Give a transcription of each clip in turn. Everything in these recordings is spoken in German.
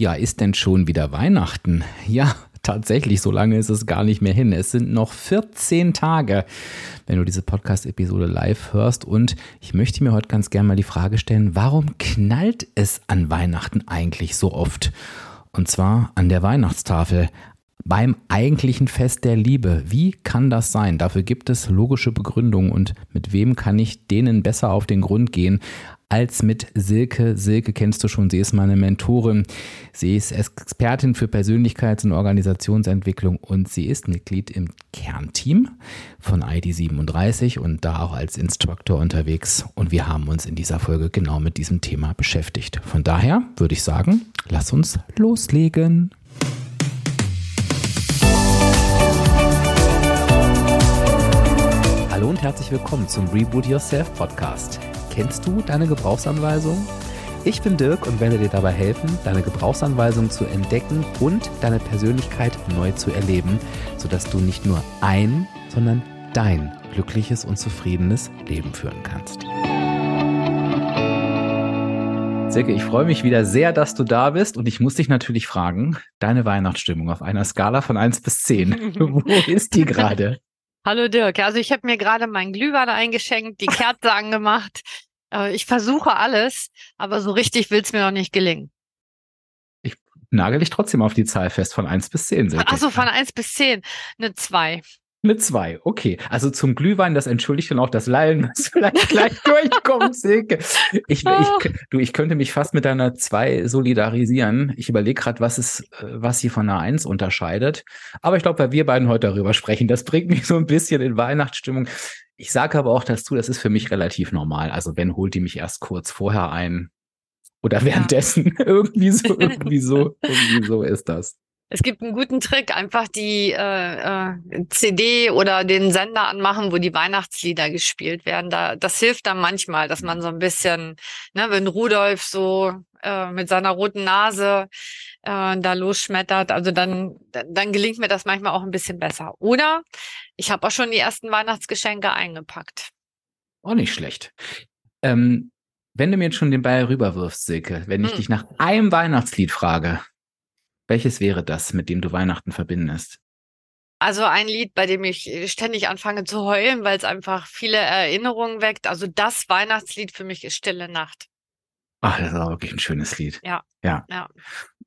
Ja, ist denn schon wieder Weihnachten? Ja, tatsächlich, so lange ist es gar nicht mehr hin. Es sind noch 14 Tage, wenn du diese Podcast-Episode live hörst. Und ich möchte mir heute ganz gerne mal die Frage stellen, warum knallt es an Weihnachten eigentlich so oft? Und zwar an der Weihnachtstafel, beim eigentlichen Fest der Liebe. Wie kann das sein? Dafür gibt es logische Begründungen und mit wem kann ich denen besser auf den Grund gehen als mit Silke. Silke kennst du schon, sie ist meine Mentorin. Sie ist Expertin für Persönlichkeits- und Organisationsentwicklung und sie ist Mitglied im Kernteam von ID37 und da auch als Instructor unterwegs. Und wir haben uns in dieser Folge genau mit diesem Thema beschäftigt. Von daher würde ich sagen, lass uns loslegen. Hallo und herzlich willkommen zum Reboot Yourself Podcast. Kennst du deine Gebrauchsanweisung? Ich bin Dirk und werde dir dabei helfen, deine Gebrauchsanweisung zu entdecken und deine Persönlichkeit neu zu erleben, sodass du nicht nur ein, sondern dein glückliches und zufriedenes Leben führen kannst. Silke, ich freue mich wieder sehr, dass du da bist und ich muss dich natürlich fragen, deine Weihnachtsstimmung auf einer Skala von 1 bis 10, wo ist die gerade? Hallo Dirk, also ich habe mir gerade meinen Glühwein eingeschenkt, die Kerze angemacht. Äh, ich versuche alles, aber so richtig will es mir noch nicht gelingen. Ich nagel dich trotzdem auf die Zahl fest von 1 bis 10. Achso, von 1 bis 10. Eine 2. Eine 2, okay. Also zum Glühwein, das entschuldigt dann auch das Lallen, was vielleicht gleich durchkommt, Silke. Ich, ich, du, ich könnte mich fast mit deiner 2 solidarisieren. Ich überlege gerade, was äh, was sie von einer 1 unterscheidet. Aber ich glaube, weil wir beiden heute darüber sprechen, das bringt mich so ein bisschen in Weihnachtsstimmung. Ich sage aber auch dazu, das ist für mich relativ normal. Also wenn holt die mich erst kurz vorher ein oder währenddessen. Ja. irgendwie so, irgendwie so, irgendwie so ist das. Es gibt einen guten Trick, einfach die äh, äh, CD oder den Sender anmachen, wo die Weihnachtslieder gespielt werden. Da, das hilft dann manchmal, dass man so ein bisschen, ne, wenn Rudolf so äh, mit seiner roten Nase äh, da losschmettert, also dann, dann gelingt mir das manchmal auch ein bisschen besser. Oder ich habe auch schon die ersten Weihnachtsgeschenke eingepackt. Auch nicht schlecht. Ähm, wenn du mir jetzt schon den Ball rüberwirfst, Silke, wenn ich hm. dich nach einem Weihnachtslied frage, welches wäre das, mit dem du Weihnachten verbindest? Also ein Lied, bei dem ich ständig anfange zu heulen, weil es einfach viele Erinnerungen weckt. Also das Weihnachtslied für mich ist Stille Nacht. Ach, das ist auch wirklich ein schönes Lied. Ja. Ja. ja.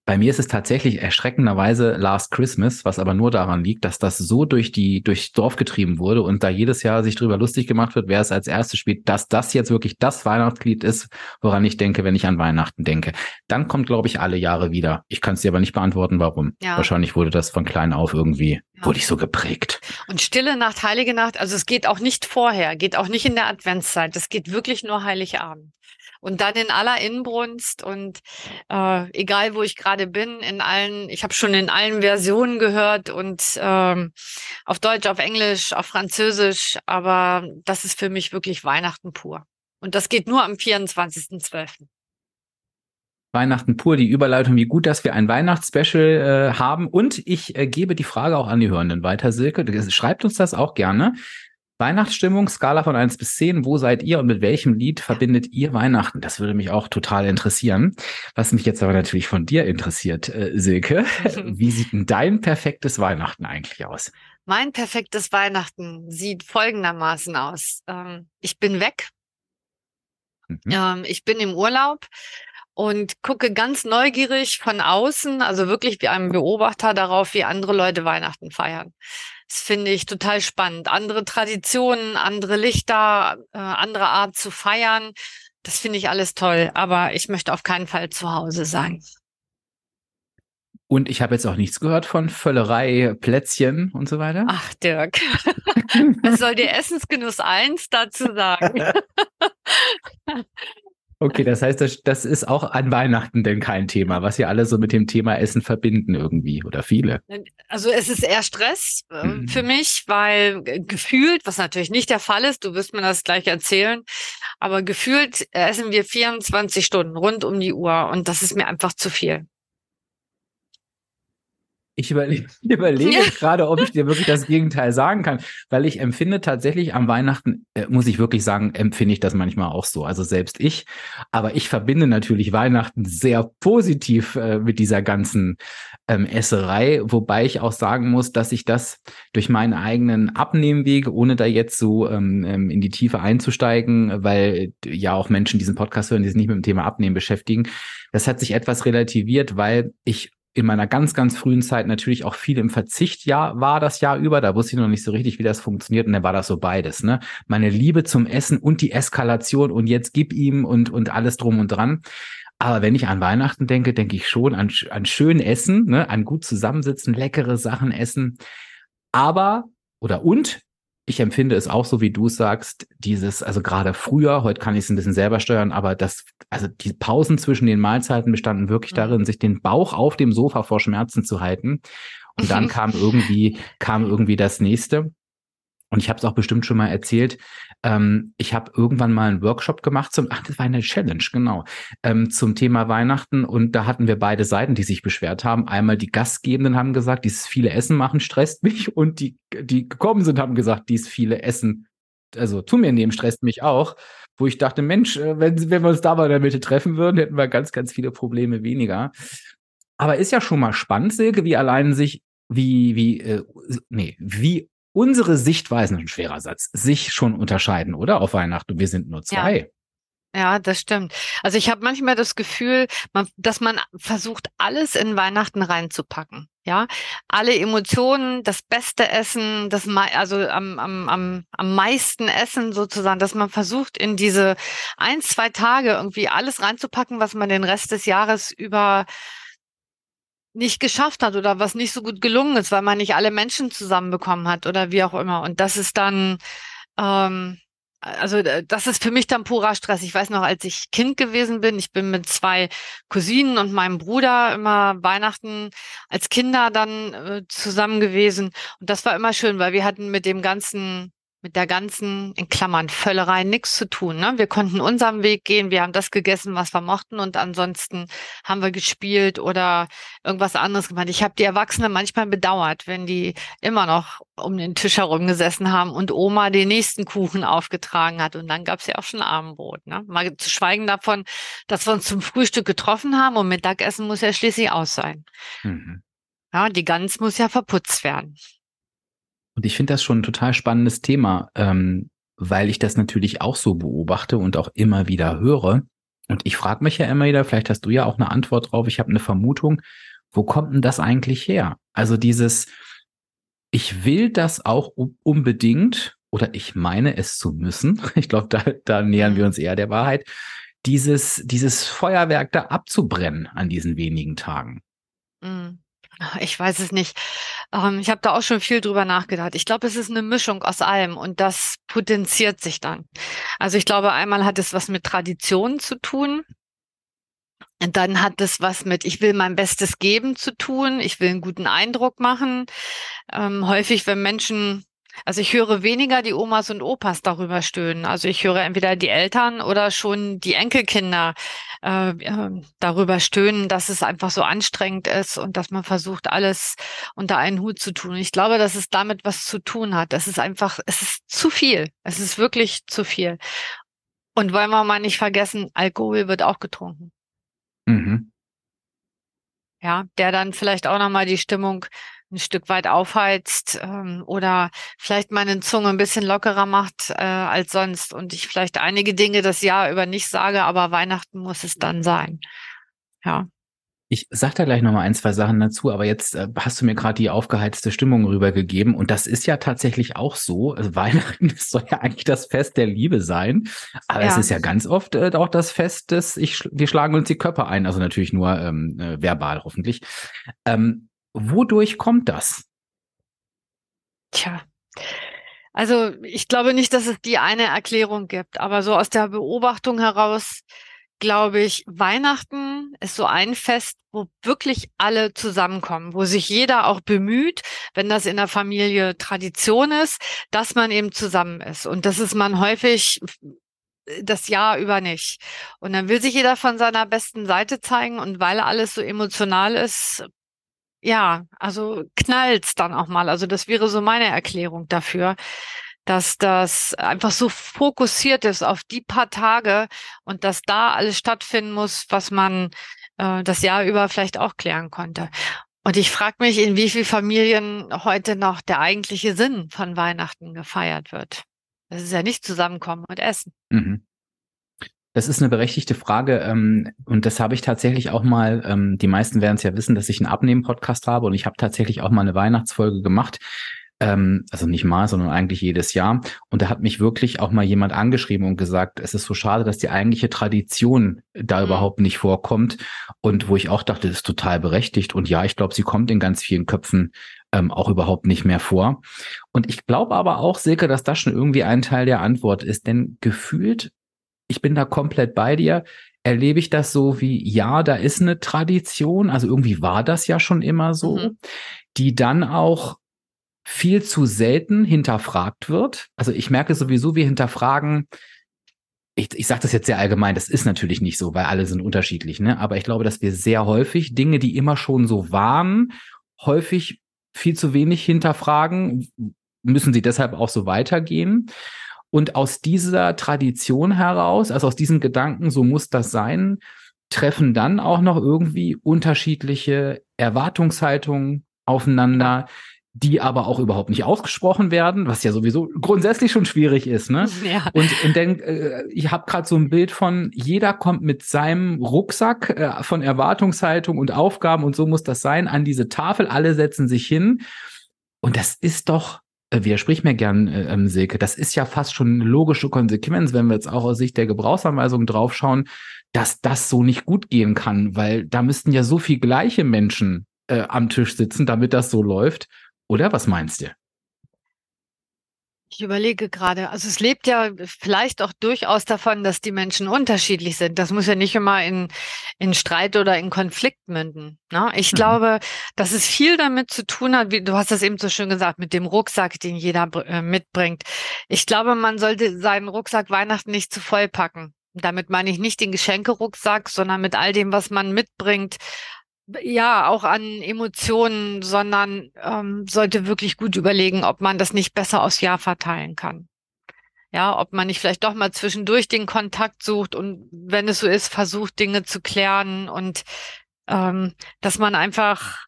Bei mir ist es tatsächlich erschreckenderweise Last Christmas, was aber nur daran liegt, dass das so durch die durchs Dorf getrieben wurde und da jedes Jahr sich drüber lustig gemacht wird, wer es als erstes spielt, dass das jetzt wirklich das Weihnachtslied ist, woran ich denke, wenn ich an Weihnachten denke. Dann kommt, glaube ich, alle Jahre wieder. Ich kann es dir aber nicht beantworten, warum. Ja. Wahrscheinlich wurde das von klein auf irgendwie, ja. wurde ich so geprägt. Und Stille Nacht, Heilige Nacht, also es geht auch nicht vorher, geht auch nicht in der Adventszeit, es geht wirklich nur Heiligabend und dann in aller Inbrunst und äh, egal wo ich gerade bin, in allen, ich habe schon in allen Versionen gehört und ähm, auf Deutsch, auf Englisch, auf Französisch, aber das ist für mich wirklich Weihnachten pur. Und das geht nur am 24.12. Weihnachten pur, die Überleitung, wie gut, dass wir ein Weihnachtsspecial äh, haben. Und ich äh, gebe die Frage auch an die Hörenden weiter, Silke. Schreibt uns das auch gerne. Weihnachtsstimmung, Skala von 1 bis 10, wo seid ihr und mit welchem Lied verbindet ihr Weihnachten? Das würde mich auch total interessieren. Was mich jetzt aber natürlich von dir interessiert, äh, Silke, wie sieht denn dein perfektes Weihnachten eigentlich aus? Mein perfektes Weihnachten sieht folgendermaßen aus. Ähm, ich bin weg. Mhm. Ähm, ich bin im Urlaub und gucke ganz neugierig von außen, also wirklich wie ein Beobachter darauf, wie andere Leute Weihnachten feiern. Das finde ich total spannend. Andere Traditionen, andere Lichter, äh, andere Art zu feiern. Das finde ich alles toll. Aber ich möchte auf keinen Fall zu Hause sein. Und ich habe jetzt auch nichts gehört von Völlerei, Plätzchen und so weiter. Ach, Dirk. Was soll dir Essensgenuss 1 dazu sagen? Okay, das heißt, das, das ist auch an Weihnachten denn kein Thema, was ihr alle so mit dem Thema Essen verbinden irgendwie oder viele. Also es ist eher Stress äh, mhm. für mich, weil gefühlt, was natürlich nicht der Fall ist, du wirst mir das gleich erzählen, aber gefühlt essen wir 24 Stunden rund um die Uhr und das ist mir einfach zu viel. Ich überlege, überlege ja. gerade, ob ich dir wirklich das Gegenteil sagen kann, weil ich empfinde tatsächlich am Weihnachten, äh, muss ich wirklich sagen, empfinde ich das manchmal auch so. Also selbst ich, aber ich verbinde natürlich Weihnachten sehr positiv äh, mit dieser ganzen ähm, Esserei, wobei ich auch sagen muss, dass ich das durch meinen eigenen Abnehmwege, ohne da jetzt so ähm, ähm in die Tiefe einzusteigen, weil ja auch Menschen diesen Podcast hören, die sich nicht mit dem Thema Abnehmen beschäftigen, das hat sich etwas relativiert, weil ich in meiner ganz, ganz frühen Zeit natürlich auch viel im Verzicht ja war das Jahr über. Da wusste ich noch nicht so richtig, wie das funktioniert. Und dann war das so beides, ne? Meine Liebe zum Essen und die Eskalation und jetzt gib ihm und, und alles drum und dran. Aber wenn ich an Weihnachten denke, denke ich schon an, an schön Essen, ne? an gut zusammensitzen, leckere Sachen essen. Aber, oder und, ich empfinde es auch so, wie du sagst, dieses, also gerade früher, heute kann ich es ein bisschen selber steuern, aber das, also die Pausen zwischen den Mahlzeiten bestanden wirklich mhm. darin, sich den Bauch auf dem Sofa vor Schmerzen zu halten. Und dann kam irgendwie, kam irgendwie das nächste. Und ich habe es auch bestimmt schon mal erzählt. Ähm, ich habe irgendwann mal einen Workshop gemacht zum, ach, das war eine Challenge, genau, ähm, zum Thema Weihnachten. Und da hatten wir beide Seiten, die sich beschwert haben. Einmal die Gastgebenden haben gesagt, dieses viele Essen machen stresst mich. Und die, die gekommen sind, haben gesagt, dieses viele Essen, also zu mir nehmen, stresst mich auch. Wo ich dachte, Mensch, äh, wenn, wenn wir uns da mal in der Mitte treffen würden, hätten wir ganz, ganz viele Probleme weniger. Aber ist ja schon mal spannend, Silke, wie allein sich, wie, wie, äh, nee, wie unsere Sichtweisen, ein schwerer Satz, sich schon unterscheiden, oder? Auf Weihnachten. Wir sind nur zwei. Ja. Ja, das stimmt. Also ich habe manchmal das Gefühl, man, dass man versucht, alles in Weihnachten reinzupacken. Ja, alle Emotionen, das beste Essen, das also am, am, am, am meisten Essen sozusagen, dass man versucht, in diese ein, zwei Tage irgendwie alles reinzupacken, was man den Rest des Jahres über nicht geschafft hat oder was nicht so gut gelungen ist, weil man nicht alle Menschen zusammenbekommen hat oder wie auch immer. Und das ist dann, ähm, also äh, das ist für mich dann purer Stress. Ich weiß noch, als ich Kind gewesen bin, ich bin mit zwei Cousinen und meinem Bruder immer Weihnachten als Kinder dann äh, zusammen gewesen. Und das war immer schön, weil wir hatten mit dem ganzen mit der ganzen, in Klammern, Völlerei nichts zu tun. Ne? Wir konnten unseren Weg gehen, wir haben das gegessen, was wir mochten und ansonsten haben wir gespielt oder irgendwas anderes gemacht. Ich habe die Erwachsenen manchmal bedauert, wenn die immer noch um den Tisch herum gesessen haben und Oma den nächsten Kuchen aufgetragen hat und dann gab es ja auch schon Abendbrot. Ne? Mal zu schweigen davon, dass wir uns zum Frühstück getroffen haben und Mittagessen muss ja schließlich aus sein. Mhm. Ja, die Gans muss ja verputzt werden. Und ich finde das schon ein total spannendes Thema, ähm, weil ich das natürlich auch so beobachte und auch immer wieder höre. Und ich frage mich ja immer wieder, vielleicht hast du ja auch eine Antwort drauf, ich habe eine Vermutung, wo kommt denn das eigentlich her? Also dieses, ich will das auch unbedingt oder ich meine es zu müssen, ich glaube, da, da nähern wir uns eher der Wahrheit, dieses, dieses Feuerwerk da abzubrennen an diesen wenigen Tagen. Mhm. Ich weiß es nicht. Ähm, ich habe da auch schon viel drüber nachgedacht. Ich glaube, es ist eine Mischung aus allem und das potenziert sich dann. Also ich glaube, einmal hat es was mit Tradition zu tun. Und dann hat es was mit, ich will mein Bestes geben zu tun. Ich will einen guten Eindruck machen. Ähm, häufig, wenn Menschen also ich höre weniger die Omas und Opas darüber stöhnen. Also ich höre entweder die Eltern oder schon die Enkelkinder äh, äh, darüber stöhnen, dass es einfach so anstrengend ist und dass man versucht, alles unter einen Hut zu tun. Ich glaube, dass es damit was zu tun hat. Es ist einfach, es ist zu viel. Es ist wirklich zu viel. Und wollen wir mal nicht vergessen, Alkohol wird auch getrunken. Mhm. Ja, der dann vielleicht auch nochmal die Stimmung ein Stück weit aufheizt ähm, oder vielleicht meine Zunge ein bisschen lockerer macht äh, als sonst und ich vielleicht einige Dinge das Jahr über nicht sage, aber Weihnachten muss es dann sein. Ja. Ich sag da gleich nochmal ein, zwei Sachen dazu, aber jetzt äh, hast du mir gerade die aufgeheizte Stimmung rübergegeben und das ist ja tatsächlich auch so. Also Weihnachten soll ja eigentlich das Fest der Liebe sein, aber ja. es ist ja ganz oft äh, auch das Fest des, ich, wir schlagen uns die Köpfe ein, also natürlich nur ähm, äh, verbal hoffentlich. Ähm, Wodurch kommt das? Tja. Also ich glaube nicht, dass es die eine Erklärung gibt, aber so aus der Beobachtung heraus glaube ich, Weihnachten ist so ein Fest, wo wirklich alle zusammenkommen, wo sich jeder auch bemüht, wenn das in der Familie Tradition ist, dass man eben zusammen ist. Und das ist man häufig das Jahr über nicht. Und dann will sich jeder von seiner besten Seite zeigen und weil alles so emotional ist, ja, also knallt's dann auch mal. Also das wäre so meine Erklärung dafür, dass das einfach so fokussiert ist auf die paar Tage und dass da alles stattfinden muss, was man äh, das Jahr über vielleicht auch klären konnte. Und ich frage mich, in wie vielen Familien heute noch der eigentliche Sinn von Weihnachten gefeiert wird. Das ist ja nicht zusammenkommen und essen. Mhm. Das ist eine berechtigte Frage ähm, und das habe ich tatsächlich auch mal, ähm, die meisten werden es ja wissen, dass ich einen Abnehmen-Podcast habe und ich habe tatsächlich auch mal eine Weihnachtsfolge gemacht, ähm, also nicht mal, sondern eigentlich jedes Jahr. Und da hat mich wirklich auch mal jemand angeschrieben und gesagt, es ist so schade, dass die eigentliche Tradition da mhm. überhaupt nicht vorkommt und wo ich auch dachte, das ist total berechtigt und ja, ich glaube, sie kommt in ganz vielen Köpfen ähm, auch überhaupt nicht mehr vor. Und ich glaube aber auch, Silke, dass das schon irgendwie ein Teil der Antwort ist, denn gefühlt ich bin da komplett bei dir. Erlebe ich das so wie, ja, da ist eine Tradition, also irgendwie war das ja schon immer so, mhm. die dann auch viel zu selten hinterfragt wird. Also ich merke sowieso, wir hinterfragen, ich, ich sage das jetzt sehr allgemein, das ist natürlich nicht so, weil alle sind unterschiedlich, ne? Aber ich glaube, dass wir sehr häufig Dinge, die immer schon so waren, häufig viel zu wenig hinterfragen, müssen sie deshalb auch so weitergehen. Und aus dieser Tradition heraus, also aus diesem Gedanken, so muss das sein, treffen dann auch noch irgendwie unterschiedliche Erwartungshaltungen aufeinander, die aber auch überhaupt nicht ausgesprochen werden, was ja sowieso grundsätzlich schon schwierig ist. Ne? Ja. Und, und dann, äh, ich habe gerade so ein Bild von, jeder kommt mit seinem Rucksack äh, von Erwartungshaltung und Aufgaben und so muss das sein an diese Tafel, alle setzen sich hin. Und das ist doch widersprich mir gern, äh, ähm, Silke, das ist ja fast schon eine logische Konsequenz, wenn wir jetzt auch aus Sicht der Gebrauchsanweisung draufschauen, dass das so nicht gut gehen kann, weil da müssten ja so viel gleiche Menschen äh, am Tisch sitzen, damit das so läuft. Oder was meinst du? Ich überlege gerade, also es lebt ja vielleicht auch durchaus davon, dass die Menschen unterschiedlich sind. Das muss ja nicht immer in, in Streit oder in Konflikt münden. Ne? Ich mhm. glaube, dass es viel damit zu tun hat, wie du hast das eben so schön gesagt, mit dem Rucksack, den jeder äh, mitbringt. Ich glaube, man sollte seinen Rucksack Weihnachten nicht zu voll packen. Damit meine ich nicht den Geschenkerucksack, sondern mit all dem, was man mitbringt, ja, auch an Emotionen, sondern ähm, sollte wirklich gut überlegen, ob man das nicht besser aufs Jahr verteilen kann. Ja, ob man nicht vielleicht doch mal zwischendurch den Kontakt sucht und wenn es so ist, versucht, Dinge zu klären und ähm, dass man einfach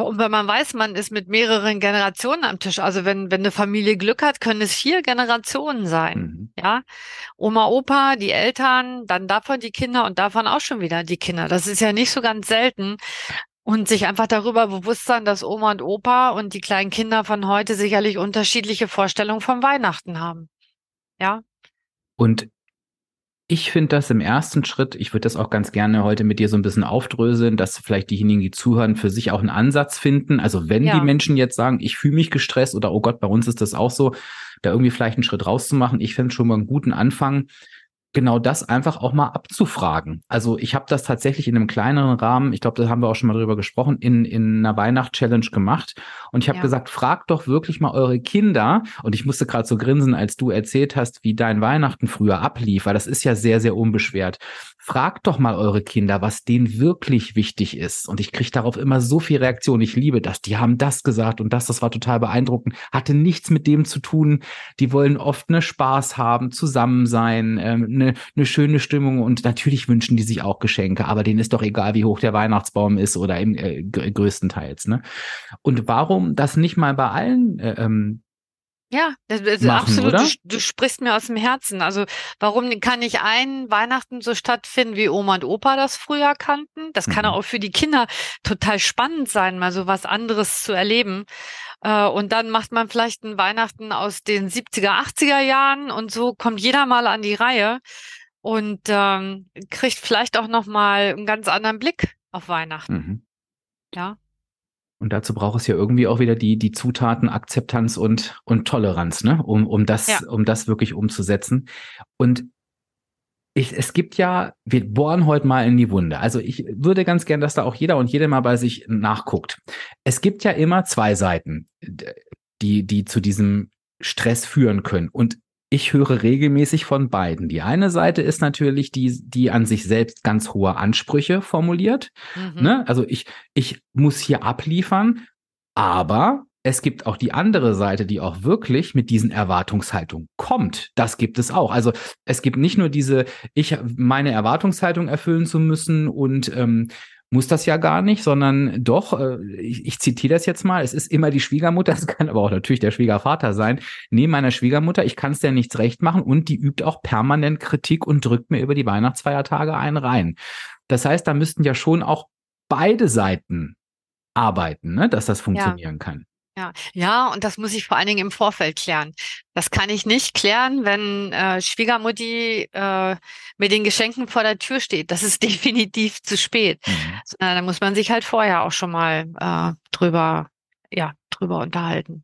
und wenn man weiß, man ist mit mehreren Generationen am Tisch, also wenn, wenn eine Familie Glück hat, können es vier Generationen sein. Mhm. Ja. Oma, Opa, die Eltern, dann davon die Kinder und davon auch schon wieder die Kinder. Das ist ja nicht so ganz selten. Und sich einfach darüber bewusst sein, dass Oma und Opa und die kleinen Kinder von heute sicherlich unterschiedliche Vorstellungen vom Weihnachten haben. Ja. Und ich finde das im ersten Schritt, ich würde das auch ganz gerne heute mit dir so ein bisschen aufdröseln, dass vielleicht diejenigen, die zuhören, für sich auch einen Ansatz finden. Also wenn ja. die Menschen jetzt sagen, ich fühle mich gestresst oder oh Gott, bei uns ist das auch so, da irgendwie vielleicht einen Schritt rauszumachen, ich fände schon mal einen guten Anfang, genau das einfach auch mal abzufragen. Also ich habe das tatsächlich in einem kleineren Rahmen, ich glaube, da haben wir auch schon mal drüber gesprochen, in, in einer Weihnacht-Challenge gemacht. Und ich habe ja. gesagt, fragt doch wirklich mal eure Kinder. Und ich musste gerade so grinsen, als du erzählt hast, wie dein Weihnachten früher ablief, weil das ist ja sehr, sehr unbeschwert. Fragt doch mal eure Kinder, was denen wirklich wichtig ist. Und ich kriege darauf immer so viel Reaktion. Ich liebe das. Die haben das gesagt und das, das war total beeindruckend. Hatte nichts mit dem zu tun. Die wollen oft eine Spaß haben, zusammen sein, ähm, eine, eine schöne Stimmung und natürlich wünschen die sich auch Geschenke, aber denen ist doch egal, wie hoch der Weihnachtsbaum ist oder im äh, größtenteils. Ne? Und warum das nicht mal bei allen äh, ähm, ja, das, das machen, absolut. Du, du, sprichst mir aus dem Herzen. Also warum kann nicht ein Weihnachten so stattfinden, wie Oma und Opa das früher kannten? Das kann mhm. auch für die Kinder total spannend sein, mal so was anderes zu erleben. Äh, und dann macht man vielleicht ein Weihnachten aus den 70er, 80er Jahren und so kommt jeder mal an die Reihe und ähm, kriegt vielleicht auch noch mal einen ganz anderen Blick auf Weihnachten. Mhm. Ja. Und dazu braucht es ja irgendwie auch wieder die, die Zutaten Akzeptanz und, und Toleranz, ne? um, um, das, ja. um das wirklich umzusetzen. Und ich, es gibt ja, wir bohren heute mal in die Wunde. Also ich würde ganz gern, dass da auch jeder und jede mal bei sich nachguckt. Es gibt ja immer zwei Seiten, die, die zu diesem Stress führen können. Und ich höre regelmäßig von beiden. Die eine Seite ist natürlich die, die an sich selbst ganz hohe Ansprüche formuliert. Mhm. Ne? Also ich, ich muss hier abliefern, aber es gibt auch die andere Seite, die auch wirklich mit diesen Erwartungshaltungen kommt. Das gibt es auch. Also es gibt nicht nur diese, ich meine Erwartungshaltung erfüllen zu müssen und ähm, muss das ja gar nicht, sondern doch, äh, ich, ich zitiere das jetzt mal, es ist immer die Schwiegermutter, es kann aber auch natürlich der Schwiegervater sein, neben meiner Schwiegermutter, ich kann es ja nichts recht machen und die übt auch permanent Kritik und drückt mir über die Weihnachtsfeiertage einen rein. Das heißt, da müssten ja schon auch beide Seiten arbeiten, ne, dass das funktionieren ja. kann. Ja, ja, und das muss ich vor allen Dingen im Vorfeld klären. Das kann ich nicht klären, wenn äh, Schwiegermutti äh, mit den Geschenken vor der Tür steht. Das ist definitiv zu spät. Mhm. Da muss man sich halt vorher auch schon mal äh, drüber, ja, drüber unterhalten.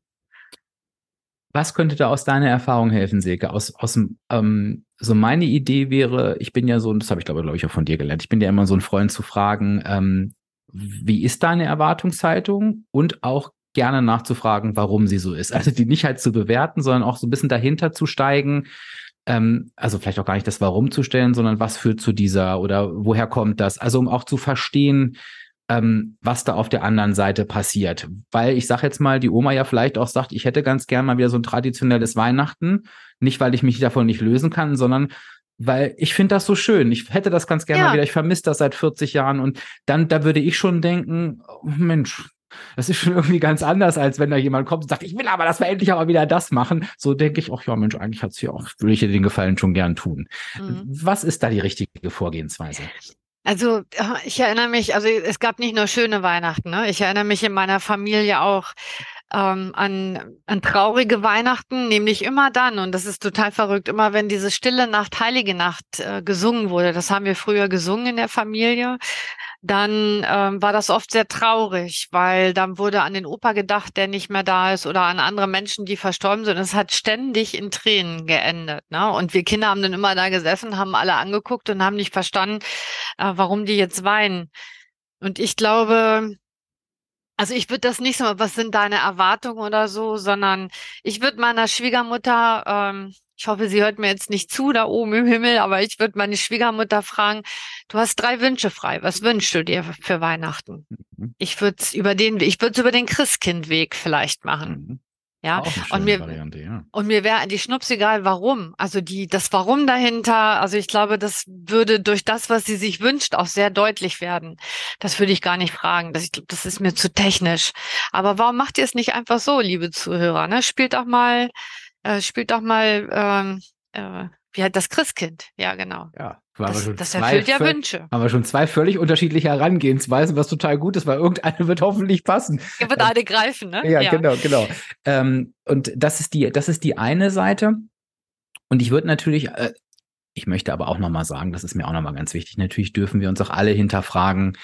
Was könnte da aus deiner Erfahrung helfen, Silke? Aus, aus ähm, so meine Idee wäre, ich bin ja so, das habe ich glaube, glaube ich auch von dir gelernt, ich bin ja immer so ein Freund zu fragen, ähm, wie ist deine Erwartungshaltung und auch gerne nachzufragen, warum sie so ist. Also die nicht halt zu bewerten, sondern auch so ein bisschen dahinter zu steigen. Ähm, also vielleicht auch gar nicht das Warum zu stellen, sondern was führt zu dieser oder woher kommt das? Also um auch zu verstehen, ähm, was da auf der anderen Seite passiert. Weil ich sage jetzt mal, die Oma ja vielleicht auch sagt, ich hätte ganz gern mal wieder so ein traditionelles Weihnachten. Nicht, weil ich mich davon nicht lösen kann, sondern weil ich finde das so schön. Ich hätte das ganz gerne ja. mal wieder. Ich vermisse das seit 40 Jahren und dann, da würde ich schon denken, oh Mensch, das ist schon irgendwie ganz anders, als wenn da jemand kommt und sagt, ich will aber, dass wir endlich aber wieder das machen. So denke ich, ach ja, Mensch, eigentlich hat's hier auch, würde ich dir den Gefallen schon gern tun. Mhm. Was ist da die richtige Vorgehensweise? Also ich erinnere mich, also es gab nicht nur schöne Weihnachten, ne? ich erinnere mich in meiner Familie auch ähm, an, an traurige Weihnachten, nämlich immer dann, und das ist total verrückt, immer wenn diese stille Nacht, heilige Nacht äh, gesungen wurde, das haben wir früher gesungen in der Familie, dann ähm, war das oft sehr traurig, weil dann wurde an den Opa gedacht, der nicht mehr da ist oder an andere Menschen, die verstorben sind. Es hat ständig in Tränen geendet. Ne? Und wir Kinder haben dann immer da gesessen, haben alle angeguckt und haben nicht verstanden, äh, warum die jetzt weinen. Und ich glaube, also ich würde das nicht so, was sind deine Erwartungen oder so, sondern ich würde meiner Schwiegermutter ähm, ich hoffe, sie hört mir jetzt nicht zu da oben im Himmel, aber ich würde meine Schwiegermutter fragen, du hast drei Wünsche frei. Was wünschst du dir für Weihnachten? Mhm. Ich würde es über den, ich würde es über den Christkindweg vielleicht machen. Mhm. Ja, und mir, Variante, ja. und mir wäre die Schnups egal, warum. Also die, das Warum dahinter, also ich glaube, das würde durch das, was sie sich wünscht, auch sehr deutlich werden. Das würde ich gar nicht fragen. Das, ich glaube, das ist mir zu technisch. Aber warum macht ihr es nicht einfach so, liebe Zuhörer? Ne? Spielt auch mal äh, spielt doch mal, ähm, äh, wie hat das Christkind? Ja, genau. Ja, das, das erfüllt ja Wünsche. Haben wir schon zwei völlig unterschiedliche Herangehensweisen, was total gut ist, weil irgendeine wird hoffentlich passen. Er wird eine greifen, ne? Ja, ja. genau, genau. Ähm, und das ist die, das ist die eine Seite. Und ich würde natürlich, äh, ich möchte aber auch nochmal sagen, das ist mir auch nochmal ganz wichtig, natürlich dürfen wir uns auch alle hinterfragen,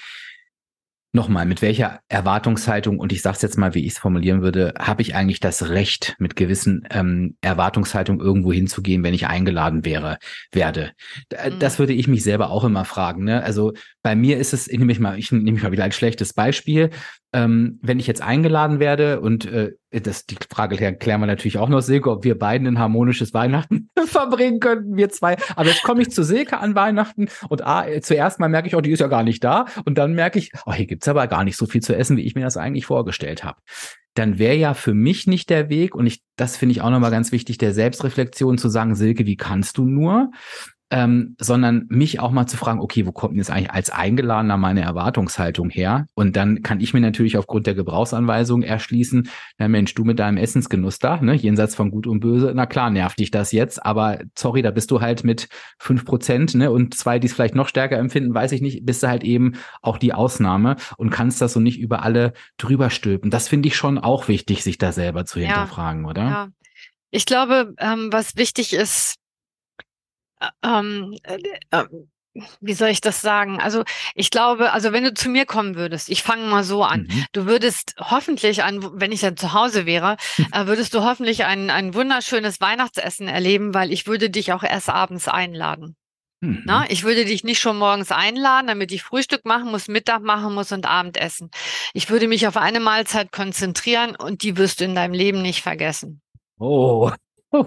Nochmal, mit welcher Erwartungshaltung, und ich sage es jetzt mal, wie ich es formulieren würde, habe ich eigentlich das Recht, mit gewissen ähm, Erwartungshaltung irgendwo hinzugehen, wenn ich eingeladen wäre, werde? Mhm. Das würde ich mich selber auch immer fragen. Ne? Also bei mir ist es, ich nehme ich mal, ich nehme mich mal wieder ein schlechtes Beispiel ähm, wenn ich jetzt eingeladen werde und äh, das die Frage klären wir natürlich auch noch Silke, ob wir beiden ein harmonisches Weihnachten verbringen könnten, wir zwei. Aber jetzt komme ich zu Silke an Weihnachten und ah, zuerst mal merke ich, oh, die ist ja gar nicht da. Und dann merke ich, oh, hier gibt's aber gar nicht so viel zu essen, wie ich mir das eigentlich vorgestellt habe. Dann wäre ja für mich nicht der Weg, und ich, das finde ich auch nochmal ganz wichtig, der Selbstreflexion zu sagen, Silke, wie kannst du nur? Ähm, sondern mich auch mal zu fragen, okay, wo kommt denn jetzt eigentlich als Eingeladener meine Erwartungshaltung her? Und dann kann ich mir natürlich aufgrund der Gebrauchsanweisung erschließen, na Mensch, du mit deinem Essensgenuss da, ne, jenseits von Gut und Böse, na klar, nervt dich das jetzt, aber sorry, da bist du halt mit fünf Prozent, ne, und zwei, die es vielleicht noch stärker empfinden, weiß ich nicht, bist du halt eben auch die Ausnahme und kannst das so nicht über alle drüber stülpen. Das finde ich schon auch wichtig, sich da selber zu hinterfragen, ja, oder? Ja. Ich glaube, ähm, was wichtig ist, ähm, äh, äh, wie soll ich das sagen? Also ich glaube, also wenn du zu mir kommen würdest, ich fange mal so an, mhm. du würdest hoffentlich, ein, wenn ich dann zu Hause wäre, äh, würdest du hoffentlich ein, ein wunderschönes Weihnachtsessen erleben, weil ich würde dich auch erst abends einladen. Mhm. Na, ich würde dich nicht schon morgens einladen, damit ich Frühstück machen muss, Mittag machen muss und Abendessen. Ich würde mich auf eine Mahlzeit konzentrieren und die wirst du in deinem Leben nicht vergessen. Oh,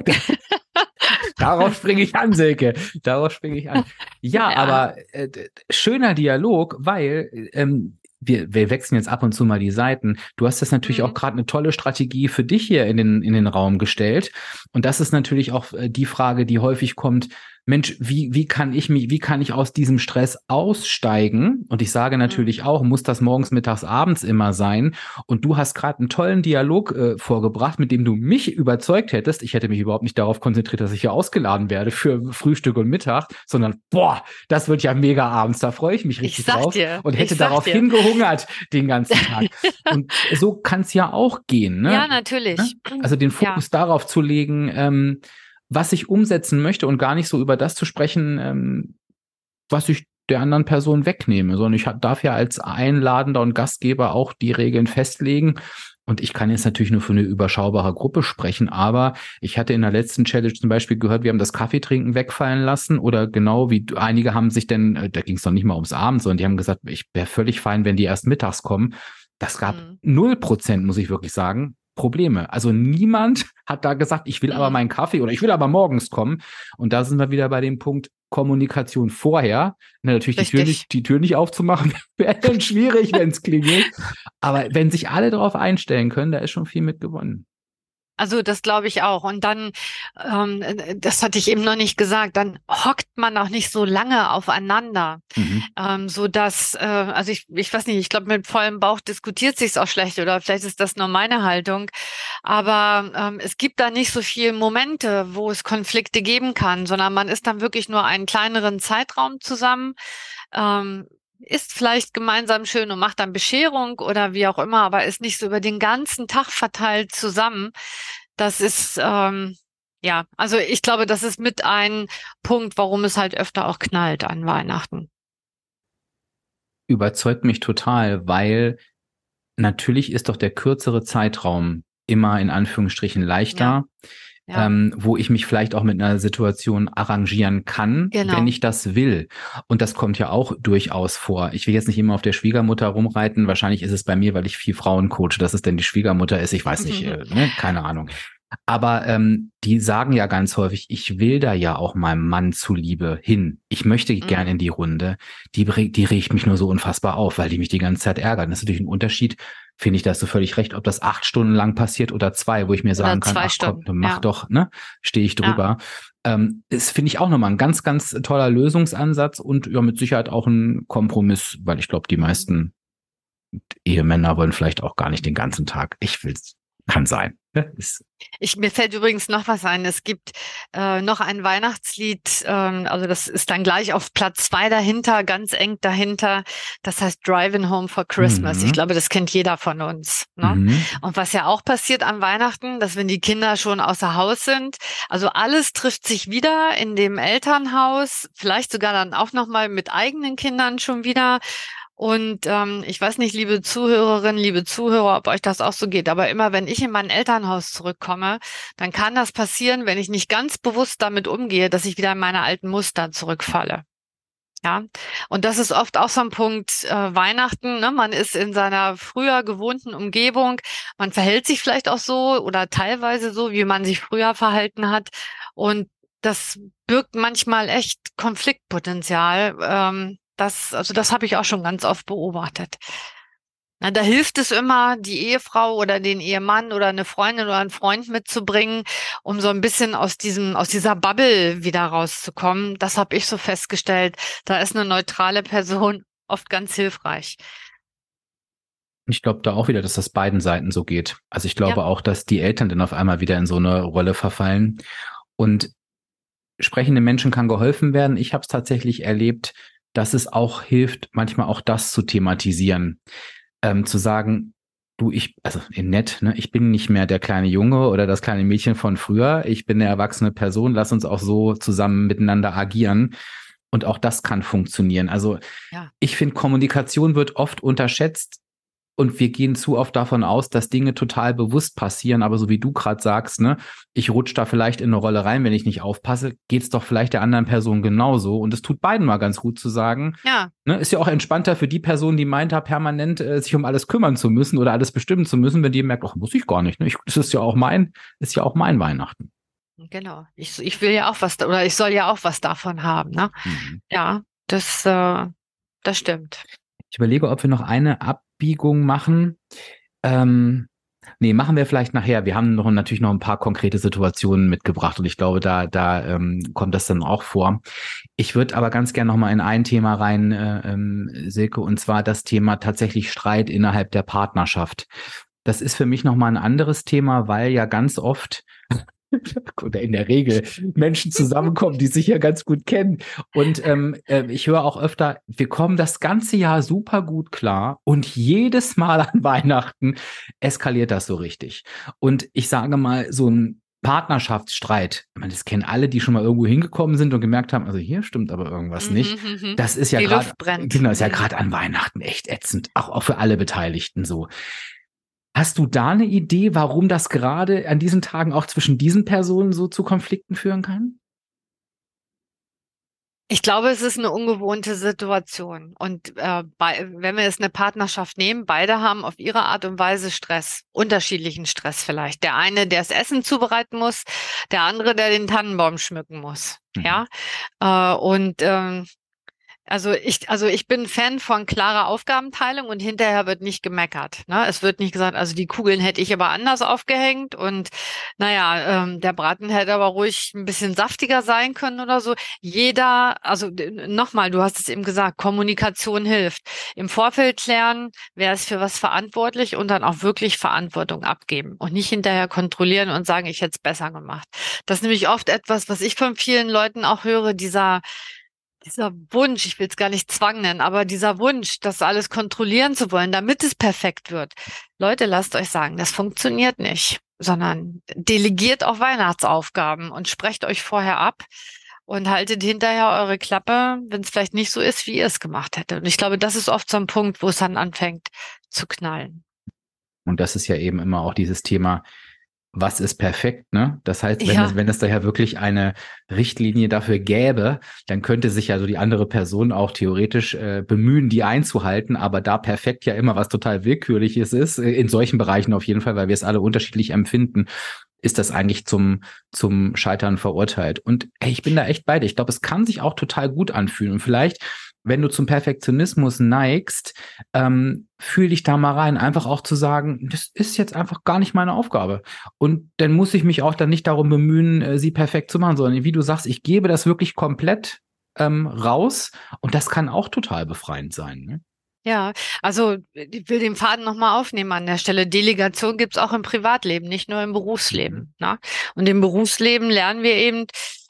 Darauf springe ich an, Silke. Darauf springe ich an. Ja, ja. aber äh, schöner Dialog, weil ähm, wir, wir wechseln jetzt ab und zu mal die Seiten. Du hast das natürlich mhm. auch gerade eine tolle Strategie für dich hier in den, in den Raum gestellt. Und das ist natürlich auch äh, die Frage, die häufig kommt, Mensch, wie, wie kann ich mich, wie kann ich aus diesem Stress aussteigen? Und ich sage natürlich mhm. auch, muss das morgens, mittags, abends immer sein? Und du hast gerade einen tollen Dialog äh, vorgebracht, mit dem du mich überzeugt hättest. Ich hätte mich überhaupt nicht darauf konzentriert, dass ich hier ausgeladen werde für Frühstück und Mittag, sondern boah, das wird ja mega abends. Da freue ich mich richtig ich drauf dir, und hätte darauf dir. hingehungert den ganzen Tag. und so kann es ja auch gehen. Ne? Ja, natürlich. Ne? Also den Fokus ja. darauf zu legen. Ähm, was ich umsetzen möchte und gar nicht so über das zu sprechen, ähm, was ich der anderen Person wegnehme, sondern ich darf ja als Einladender und Gastgeber auch die Regeln festlegen. Und ich kann jetzt natürlich nur für eine überschaubare Gruppe sprechen, aber ich hatte in der letzten Challenge zum Beispiel gehört, wir haben das Kaffeetrinken wegfallen lassen oder genau wie einige haben sich denn, äh, da ging es noch nicht mal ums Abend, sondern die haben gesagt, ich wäre völlig fein, wenn die erst mittags kommen. Das gab mhm. null mhm. Prozent, muss ich wirklich sagen. Probleme. Also niemand hat da gesagt, ich will aber mhm. meinen Kaffee oder ich will aber morgens kommen. Und da sind wir wieder bei dem Punkt Kommunikation vorher. Na, natürlich die Tür, nicht, die Tür nicht aufzumachen, wäre dann schwierig, wenn es klingelt. Aber wenn sich alle darauf einstellen können, da ist schon viel mit gewonnen. Also das glaube ich auch. Und dann, ähm, das hatte ich eben noch nicht gesagt, dann hockt man auch nicht so lange aufeinander, mhm. ähm, so dass, äh, also ich, ich weiß nicht, ich glaube mit vollem Bauch diskutiert sich's auch schlecht oder vielleicht ist das nur meine Haltung. Aber ähm, es gibt da nicht so viele Momente, wo es Konflikte geben kann, sondern man ist dann wirklich nur einen kleineren Zeitraum zusammen. Ähm, isst vielleicht gemeinsam schön und macht dann Bescherung oder wie auch immer, aber ist nicht so über den ganzen Tag verteilt zusammen. Das ist, ähm, ja, also ich glaube, das ist mit ein Punkt, warum es halt öfter auch knallt an Weihnachten. Überzeugt mich total, weil natürlich ist doch der kürzere Zeitraum immer in Anführungsstrichen leichter. Ja ja. ähm, wo ich mich vielleicht auch mit einer Situation arrangieren kann, genau. wenn ich das will. Und das kommt ja auch durchaus vor. Ich will jetzt nicht immer auf der Schwiegermutter rumreiten. Wahrscheinlich ist es bei mir, weil ich viel Frauen coache, dass es denn die Schwiegermutter ist. Ich weiß nicht, äh, ne? keine Ahnung. Aber ähm, die sagen ja ganz häufig, ich will da ja auch meinem Mann zuliebe hin. Ich möchte mhm. gern in die Runde. Die, die regt mich nur so unfassbar auf, weil die mich die ganze Zeit ärgern. Das ist natürlich ein Unterschied, finde ich, da hast du völlig recht, ob das acht Stunden lang passiert oder zwei, wo ich mir sagen kann, ach Stunden, komm, mach ja. doch, ne, stehe ich drüber. Ja. Ähm, das finde ich auch nochmal ein ganz, ganz toller Lösungsansatz und ja, mit Sicherheit auch ein Kompromiss, weil ich glaube, die meisten Ehemänner wollen vielleicht auch gar nicht den ganzen Tag. Ich will's, kann sein. Ist ich, mir fällt übrigens noch was ein. Es gibt äh, noch ein Weihnachtslied, ähm, also das ist dann gleich auf Platz zwei dahinter, ganz eng dahinter. Das heißt Driving Home for Christmas. Mhm. Ich glaube, das kennt jeder von uns. Ne? Mhm. Und was ja auch passiert an Weihnachten, dass wenn die Kinder schon außer Haus sind, also alles trifft sich wieder in dem Elternhaus, vielleicht sogar dann auch nochmal mit eigenen Kindern schon wieder. Und ähm, ich weiß nicht, liebe Zuhörerinnen, liebe Zuhörer, ob euch das auch so geht, aber immer wenn ich in mein Elternhaus zurückkomme, dann kann das passieren, wenn ich nicht ganz bewusst damit umgehe, dass ich wieder in meine alten Muster zurückfalle. Ja, und das ist oft auch so ein Punkt äh, Weihnachten. Ne? Man ist in seiner früher gewohnten Umgebung. Man verhält sich vielleicht auch so oder teilweise so, wie man sich früher verhalten hat. Und das birgt manchmal echt Konfliktpotenzial. Ähm, das, also das habe ich auch schon ganz oft beobachtet. Na, da hilft es immer, die Ehefrau oder den Ehemann oder eine Freundin oder einen Freund mitzubringen, um so ein bisschen aus diesem, aus dieser Bubble wieder rauszukommen. Das habe ich so festgestellt. Da ist eine neutrale Person oft ganz hilfreich. Ich glaube da auch wieder, dass das beiden Seiten so geht. Also ich glaube ja. auch, dass die Eltern dann auf einmal wieder in so eine Rolle verfallen. Und sprechende Menschen kann geholfen werden. Ich habe es tatsächlich erlebt, dass es auch hilft, manchmal auch das zu thematisieren. Ähm, zu sagen, du, ich, also nett, ne, ich bin nicht mehr der kleine Junge oder das kleine Mädchen von früher, ich bin eine erwachsene Person, lass uns auch so zusammen miteinander agieren. Und auch das kann funktionieren. Also ja. ich finde, Kommunikation wird oft unterschätzt und wir gehen zu oft davon aus, dass Dinge total bewusst passieren, aber so wie du gerade sagst, ne, ich rutsche da vielleicht in eine Rolle rein, wenn ich nicht aufpasse, geht's doch vielleicht der anderen Person genauso. Und es tut beiden mal ganz gut zu sagen. Ja. Ne, ist ja auch entspannter für die Person, die meint, da permanent äh, sich um alles kümmern zu müssen oder alles bestimmen zu müssen, wenn die merkt, ach, muss ich gar nicht. Ne? Ich, das ist ja auch mein, ist ja auch mein Weihnachten. Genau. Ich, ich will ja auch was, oder ich soll ja auch was davon haben. Ne? Mhm. Ja, das, äh, das stimmt. Ich überlege, ob wir noch eine Abbiegung machen. Ähm, nee, machen wir vielleicht nachher. Wir haben noch natürlich noch ein paar konkrete Situationen mitgebracht und ich glaube, da, da ähm, kommt das dann auch vor. Ich würde aber ganz gerne noch mal in ein Thema rein, äh, ähm, Silke, und zwar das Thema tatsächlich Streit innerhalb der Partnerschaft. Das ist für mich noch mal ein anderes Thema, weil ja ganz oft oder in der Regel Menschen zusammenkommen, die sich ja ganz gut kennen. Und ähm, äh, ich höre auch öfter, wir kommen das ganze Jahr super gut klar und jedes Mal an Weihnachten eskaliert das so richtig. Und ich sage mal, so ein Partnerschaftsstreit, ich meine, das kennen alle, die schon mal irgendwo hingekommen sind und gemerkt haben, also hier stimmt aber irgendwas mhm, nicht. Mhm, mhm. Das ist ja gerade, genau, ist ja gerade an Weihnachten echt ätzend, auch, auch für alle Beteiligten so. Hast du da eine Idee, warum das gerade an diesen Tagen auch zwischen diesen Personen so zu Konflikten führen kann? Ich glaube, es ist eine ungewohnte Situation. Und äh, bei, wenn wir jetzt eine Partnerschaft nehmen, beide haben auf ihre Art und Weise Stress, unterschiedlichen Stress vielleicht. Der eine, der das Essen zubereiten muss, der andere, der den Tannenbaum schmücken muss. Mhm. Ja. Äh, und ähm, also ich, also ich bin Fan von klarer Aufgabenteilung und hinterher wird nicht gemeckert. Ne? Es wird nicht gesagt, also die Kugeln hätte ich aber anders aufgehängt und naja, ähm, der Braten hätte aber ruhig ein bisschen saftiger sein können oder so. Jeder, also nochmal, du hast es eben gesagt, Kommunikation hilft. Im Vorfeld klären, wer ist für was verantwortlich und dann auch wirklich Verantwortung abgeben und nicht hinterher kontrollieren und sagen, ich hätte es besser gemacht. Das ist nämlich oft etwas, was ich von vielen Leuten auch höre, dieser dieser Wunsch, ich will es gar nicht Zwang nennen, aber dieser Wunsch, das alles kontrollieren zu wollen, damit es perfekt wird. Leute, lasst euch sagen, das funktioniert nicht, sondern delegiert auch Weihnachtsaufgaben und sprecht euch vorher ab und haltet hinterher eure Klappe, wenn es vielleicht nicht so ist, wie ihr es gemacht hättet. Und ich glaube, das ist oft so ein Punkt, wo es dann anfängt zu knallen. Und das ist ja eben immer auch dieses Thema, was ist perfekt, ne? Das heißt, wenn, ja. es, wenn es daher wirklich eine Richtlinie dafür gäbe, dann könnte sich ja so die andere Person auch theoretisch äh, bemühen, die einzuhalten, aber da perfekt ja immer was total Willkürliches ist, äh, in solchen Bereichen auf jeden Fall, weil wir es alle unterschiedlich empfinden, ist das eigentlich zum, zum Scheitern verurteilt. Und ey, ich bin da echt bei dir. Ich glaube, es kann sich auch total gut anfühlen. Und vielleicht wenn du zum Perfektionismus neigst, ähm, fühl dich da mal rein, einfach auch zu sagen, das ist jetzt einfach gar nicht meine Aufgabe. Und dann muss ich mich auch dann nicht darum bemühen, äh, sie perfekt zu machen, sondern wie du sagst, ich gebe das wirklich komplett ähm, raus und das kann auch total befreiend sein. Ne? Ja, also ich will den Faden nochmal aufnehmen an der Stelle. Delegation gibt es auch im Privatleben, nicht nur im Berufsleben. Mhm. Ne? Und im Berufsleben lernen wir eben,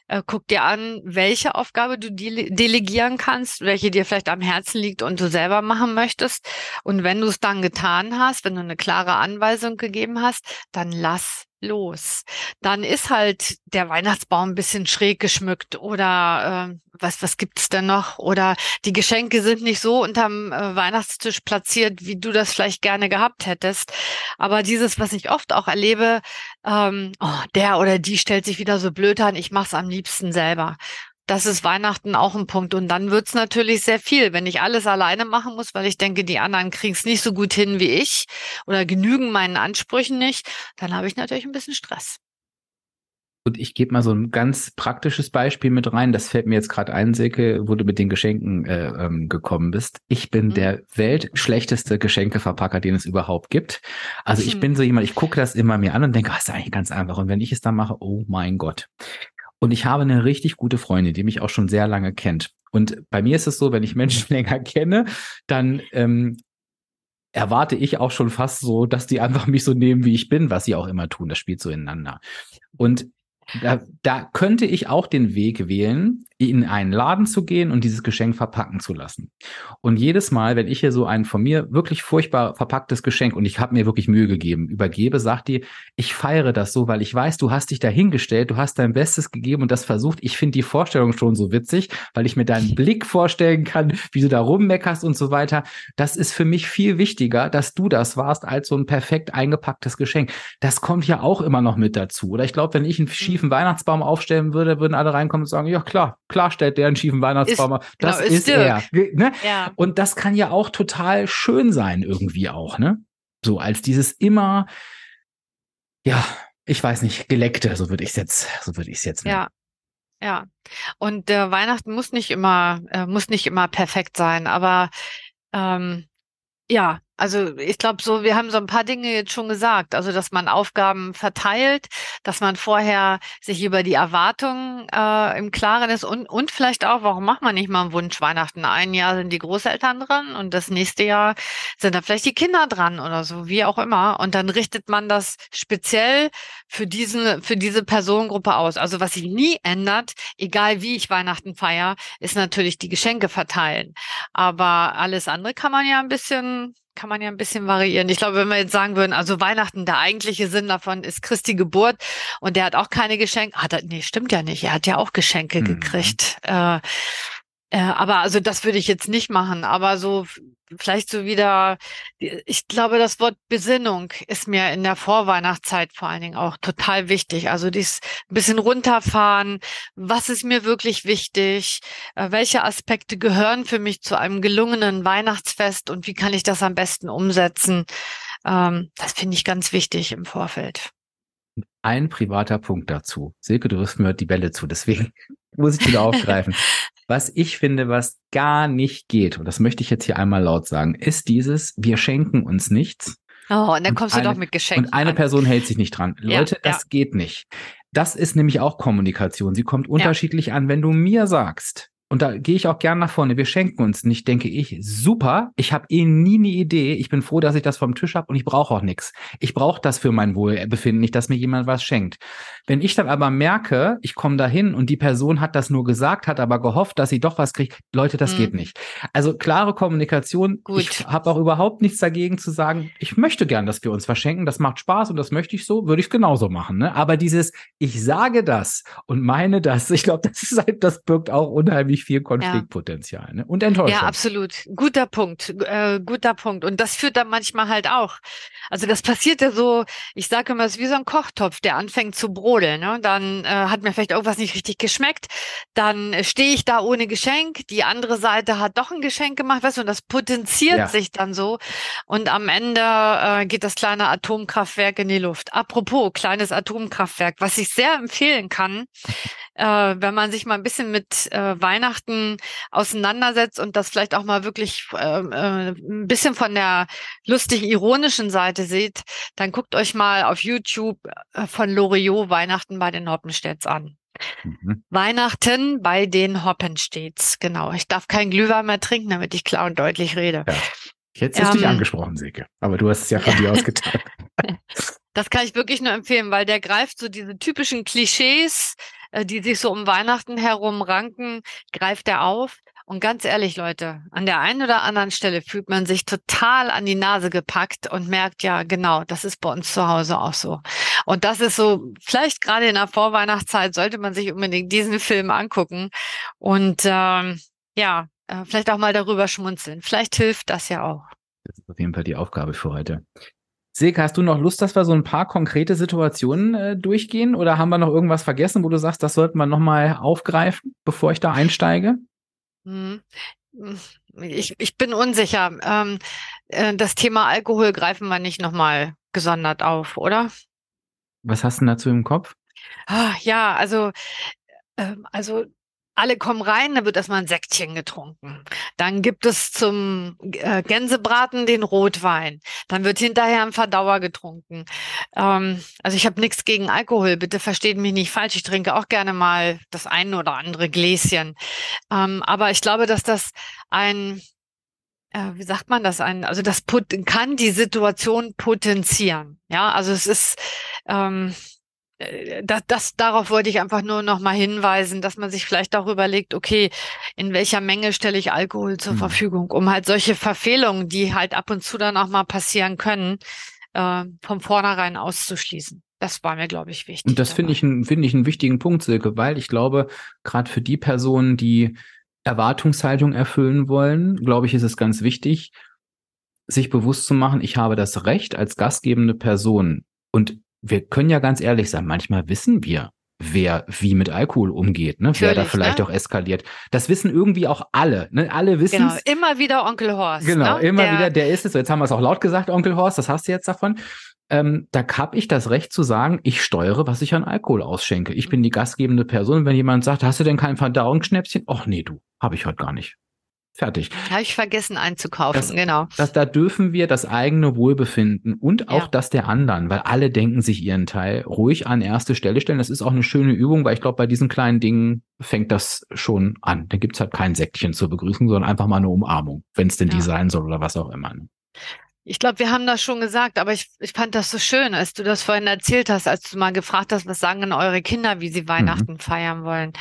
äh, guck dir an, welche Aufgabe du dele delegieren kannst, welche dir vielleicht am Herzen liegt und du selber machen möchtest. Und wenn du es dann getan hast, wenn du eine klare Anweisung gegeben hast, dann lass los. Dann ist halt der Weihnachtsbaum ein bisschen schräg geschmückt oder äh, was, was gibt's denn noch? Oder die Geschenke sind nicht so unterm äh, Weihnachtstisch platziert, wie du das vielleicht gerne gehabt hättest. Aber dieses, was ich oft auch erlebe, ähm, oh, der oder die stellt sich wieder so blöd an, ich mach's am liebsten selber das ist Weihnachten auch ein Punkt. Und dann wird's natürlich sehr viel, wenn ich alles alleine machen muss, weil ich denke, die anderen kriegen's nicht so gut hin wie ich oder genügen meinen Ansprüchen nicht, dann habe ich natürlich ein bisschen Stress. Und ich gebe mal so ein ganz praktisches Beispiel mit rein. Das fällt mir jetzt gerade ein, Silke, wo du mit den Geschenken äh, ähm, gekommen bist. Ich bin mhm. der weltschlechteste Geschenkeverpacker, den es überhaupt gibt. Also ich mhm. bin so jemand, ich gucke das immer mir an und denke, oh, ist eigentlich ganz einfach. Und wenn ich es dann mache, oh mein Gott. Und ich habe eine richtig gute Freundin, die mich auch schon sehr lange kennt. Und bei mir ist es so, wenn ich Menschen länger kenne, dann ähm, erwarte ich auch schon fast so, dass die einfach mich so nehmen, wie ich bin, was sie auch immer tun. Das spielt so ineinander. Und da, da könnte ich auch den Weg wählen, in einen Laden zu gehen und dieses Geschenk verpacken zu lassen. Und jedes Mal, wenn ich hier so ein von mir wirklich furchtbar verpacktes Geschenk und ich habe mir wirklich Mühe gegeben, übergebe, sagt die, ich feiere das so, weil ich weiß, du hast dich dahingestellt, du hast dein Bestes gegeben und das versucht. Ich finde die Vorstellung schon so witzig, weil ich mir deinen Blick vorstellen kann, wie du da rummeckerst und so weiter. Das ist für mich viel wichtiger, dass du das warst, als so ein perfekt eingepacktes Geschenk. Das kommt ja auch immer noch mit dazu. Oder ich glaube, wenn ich einen schiefen Weihnachtsbaum aufstellen würde, würden alle reinkommen und sagen, ja klar, klar stellt der einen schiefen Weihnachtsbaum. Ist, das genau, ist, ist er. Ne? Ja. Und das kann ja auch total schön sein, irgendwie auch, ne? So als dieses immer, ja, ich weiß nicht, geleckte, so würde ich es jetzt, so würde ich es jetzt nennen. Ja. Ja, und äh, Weihnachten muss nicht immer äh, muss nicht immer perfekt sein, aber ähm, ja, also ich glaube so, wir haben so ein paar Dinge jetzt schon gesagt. Also, dass man Aufgaben verteilt, dass man vorher sich über die Erwartungen äh, im Klaren ist und, und vielleicht auch, warum macht man nicht mal einen Wunsch Weihnachten? Ein Jahr sind die Großeltern dran und das nächste Jahr sind dann vielleicht die Kinder dran oder so, wie auch immer. Und dann richtet man das speziell für diesen, für diese Personengruppe aus. Also was sich nie ändert, egal wie ich Weihnachten feiere, ist natürlich die Geschenke verteilen. Aber alles andere kann man ja ein bisschen kann man ja ein bisschen variieren. Ich glaube, wenn wir jetzt sagen würden, also Weihnachten, der eigentliche Sinn davon ist Christi Geburt und der hat auch keine Geschenke. Hat er, nee, stimmt ja nicht. Er hat ja auch Geschenke mhm. gekriegt. Äh, äh, aber also das würde ich jetzt nicht machen. Aber so vielleicht so wieder, ich glaube, das Wort Besinnung ist mir in der Vorweihnachtszeit vor allen Dingen auch total wichtig. Also dies ein bisschen runterfahren. Was ist mir wirklich wichtig? Äh, welche Aspekte gehören für mich zu einem gelungenen Weihnachtsfest und wie kann ich das am besten umsetzen? Ähm, das finde ich ganz wichtig im Vorfeld. Ein privater Punkt dazu. Silke, du wirst mir die Bälle zu, deswegen muss ich wieder aufgreifen. Was ich finde, was gar nicht geht, und das möchte ich jetzt hier einmal laut sagen, ist dieses, wir schenken uns nichts. Oh, und dann kommst und du eine, doch mit Geschenken. Und eine an. Person hält sich nicht dran. Leute, ja, das ja. geht nicht. Das ist nämlich auch Kommunikation. Sie kommt unterschiedlich ja. an. Wenn du mir sagst, und da gehe ich auch gern nach vorne. Wir schenken uns nicht, denke ich. Super. Ich habe eh nie eine Idee. Ich bin froh, dass ich das vom Tisch habe und ich brauche auch nichts. Ich brauche das für mein Wohlbefinden nicht, dass mir jemand was schenkt. Wenn ich dann aber merke, ich komme dahin und die Person hat das nur gesagt, hat aber gehofft, dass sie doch was kriegt, Leute, das mhm. geht nicht. Also klare Kommunikation. Gut. Ich habe auch überhaupt nichts dagegen zu sagen, ich möchte gern, dass wir uns verschenken. Das macht Spaß und das möchte ich so, würde ich genauso machen. Ne? Aber dieses, ich sage das und meine das, ich glaube, das ist halt, das birgt auch unheimlich unheimlich viel Konfliktpotenzial ne? und Enttäuschung. Ja, absolut. Guter Punkt. Äh, guter Punkt. Und das führt dann manchmal halt auch. Also das passiert ja so, ich sage immer, es ist wie so ein Kochtopf, der anfängt zu brodeln. Ne? Dann äh, hat mir vielleicht irgendwas nicht richtig geschmeckt. Dann stehe ich da ohne Geschenk. Die andere Seite hat doch ein Geschenk gemacht, weißt du, und das potenziert ja. sich dann so. Und am Ende äh, geht das kleine Atomkraftwerk in die Luft. Apropos kleines Atomkraftwerk, was ich sehr empfehlen kann, äh, wenn man sich mal ein bisschen mit äh, Weihnachten auseinandersetzt und das vielleicht auch mal wirklich äh, äh, ein bisschen von der lustig-ironischen Seite seht, dann guckt euch mal auf YouTube äh, von Loriot Weihnachten bei den Hoppenstädts an. Mhm. Weihnachten bei den Hoppenstädts, genau. Ich darf kein Glühwein mehr trinken, damit ich klar und deutlich rede. Ja. Jetzt ist ähm, dich angesprochen, Silke. Aber du hast es ja von dir aus getan. Das kann ich wirklich nur empfehlen, weil der greift so diese typischen Klischees, die sich so um Weihnachten herum ranken, greift er auf. Und ganz ehrlich, Leute, an der einen oder anderen Stelle fühlt man sich total an die Nase gepackt und merkt, ja, genau, das ist bei uns zu Hause auch so. Und das ist so, vielleicht gerade in der Vorweihnachtszeit sollte man sich unbedingt diesen Film angucken und ähm, ja, äh, vielleicht auch mal darüber schmunzeln. Vielleicht hilft das ja auch. Das ist auf jeden Fall die Aufgabe für heute. Silke, hast du noch Lust, dass wir so ein paar konkrete Situationen äh, durchgehen oder haben wir noch irgendwas vergessen, wo du sagst, das sollten wir nochmal aufgreifen, bevor ich da einsteige? Hm. Ich, ich bin unsicher. Ähm, äh, das Thema Alkohol greifen wir nicht nochmal gesondert auf, oder? Was hast du dazu im Kopf? Ah, ja, also, äh, also alle kommen rein, da wird erstmal ein Säckchen getrunken. Dann gibt es zum äh, Gänsebraten den Rotwein. Dann wird hinterher ein Verdauer getrunken. Ähm, also ich habe nichts gegen Alkohol, bitte versteht mich nicht falsch. Ich trinke auch gerne mal das eine oder andere Gläschen. Ähm, aber ich glaube, dass das ein äh, wie sagt man das ein, also das kann die Situation potenzieren. Ja, also es ist, ähm, äh, das, das, darauf wollte ich einfach nur noch mal hinweisen, dass man sich vielleicht auch überlegt, okay, in welcher Menge stelle ich Alkohol zur mhm. Verfügung, um halt solche Verfehlungen, die halt ab und zu dann auch mal passieren können, äh, von vornherein auszuschließen. Das war mir, glaube ich, wichtig. Und das finde ich, finde ich einen wichtigen Punkt, Silke, weil ich glaube, gerade für die Personen, die Erwartungshaltung erfüllen wollen, glaube ich, ist es ganz wichtig, sich bewusst zu machen, ich habe das Recht als gastgebende Person und wir können ja ganz ehrlich sein, manchmal wissen wir, wer wie mit Alkohol umgeht, ne? wer da vielleicht ne? auch eskaliert. Das wissen irgendwie auch alle. Ne? Alle wissen Genau, immer wieder Onkel Horst. Genau, ne? immer der, wieder, der ist es. Jetzt haben wir es auch laut gesagt, Onkel Horst, das hast du jetzt davon. ähm, da habe ich das Recht zu sagen, ich steuere, was ich an Alkohol ausschenke. Ich bin die gastgebende Person. Wenn jemand sagt, hast du denn kein Verdauungsschnäpschen? Ach nee, du, habe ich heute gar nicht. Fertig. Habe ich vergessen einzukaufen, das, genau. Das, da dürfen wir das eigene Wohlbefinden und auch ja. das der anderen, weil alle denken sich ihren Teil ruhig an erste Stelle stellen. Das ist auch eine schöne Übung, weil ich glaube, bei diesen kleinen Dingen fängt das schon an. Da gibt's halt kein Säckchen zur Begrüßung, sondern einfach mal eine Umarmung, wenn es denn ja. die sein soll oder was auch immer. Ne? Ich glaube, wir haben das schon gesagt, aber ich, ich fand das so schön, als du das vorhin erzählt hast, als du mal gefragt hast, was sagen denn eure Kinder, wie sie mhm. Weihnachten mhm. feiern wollen.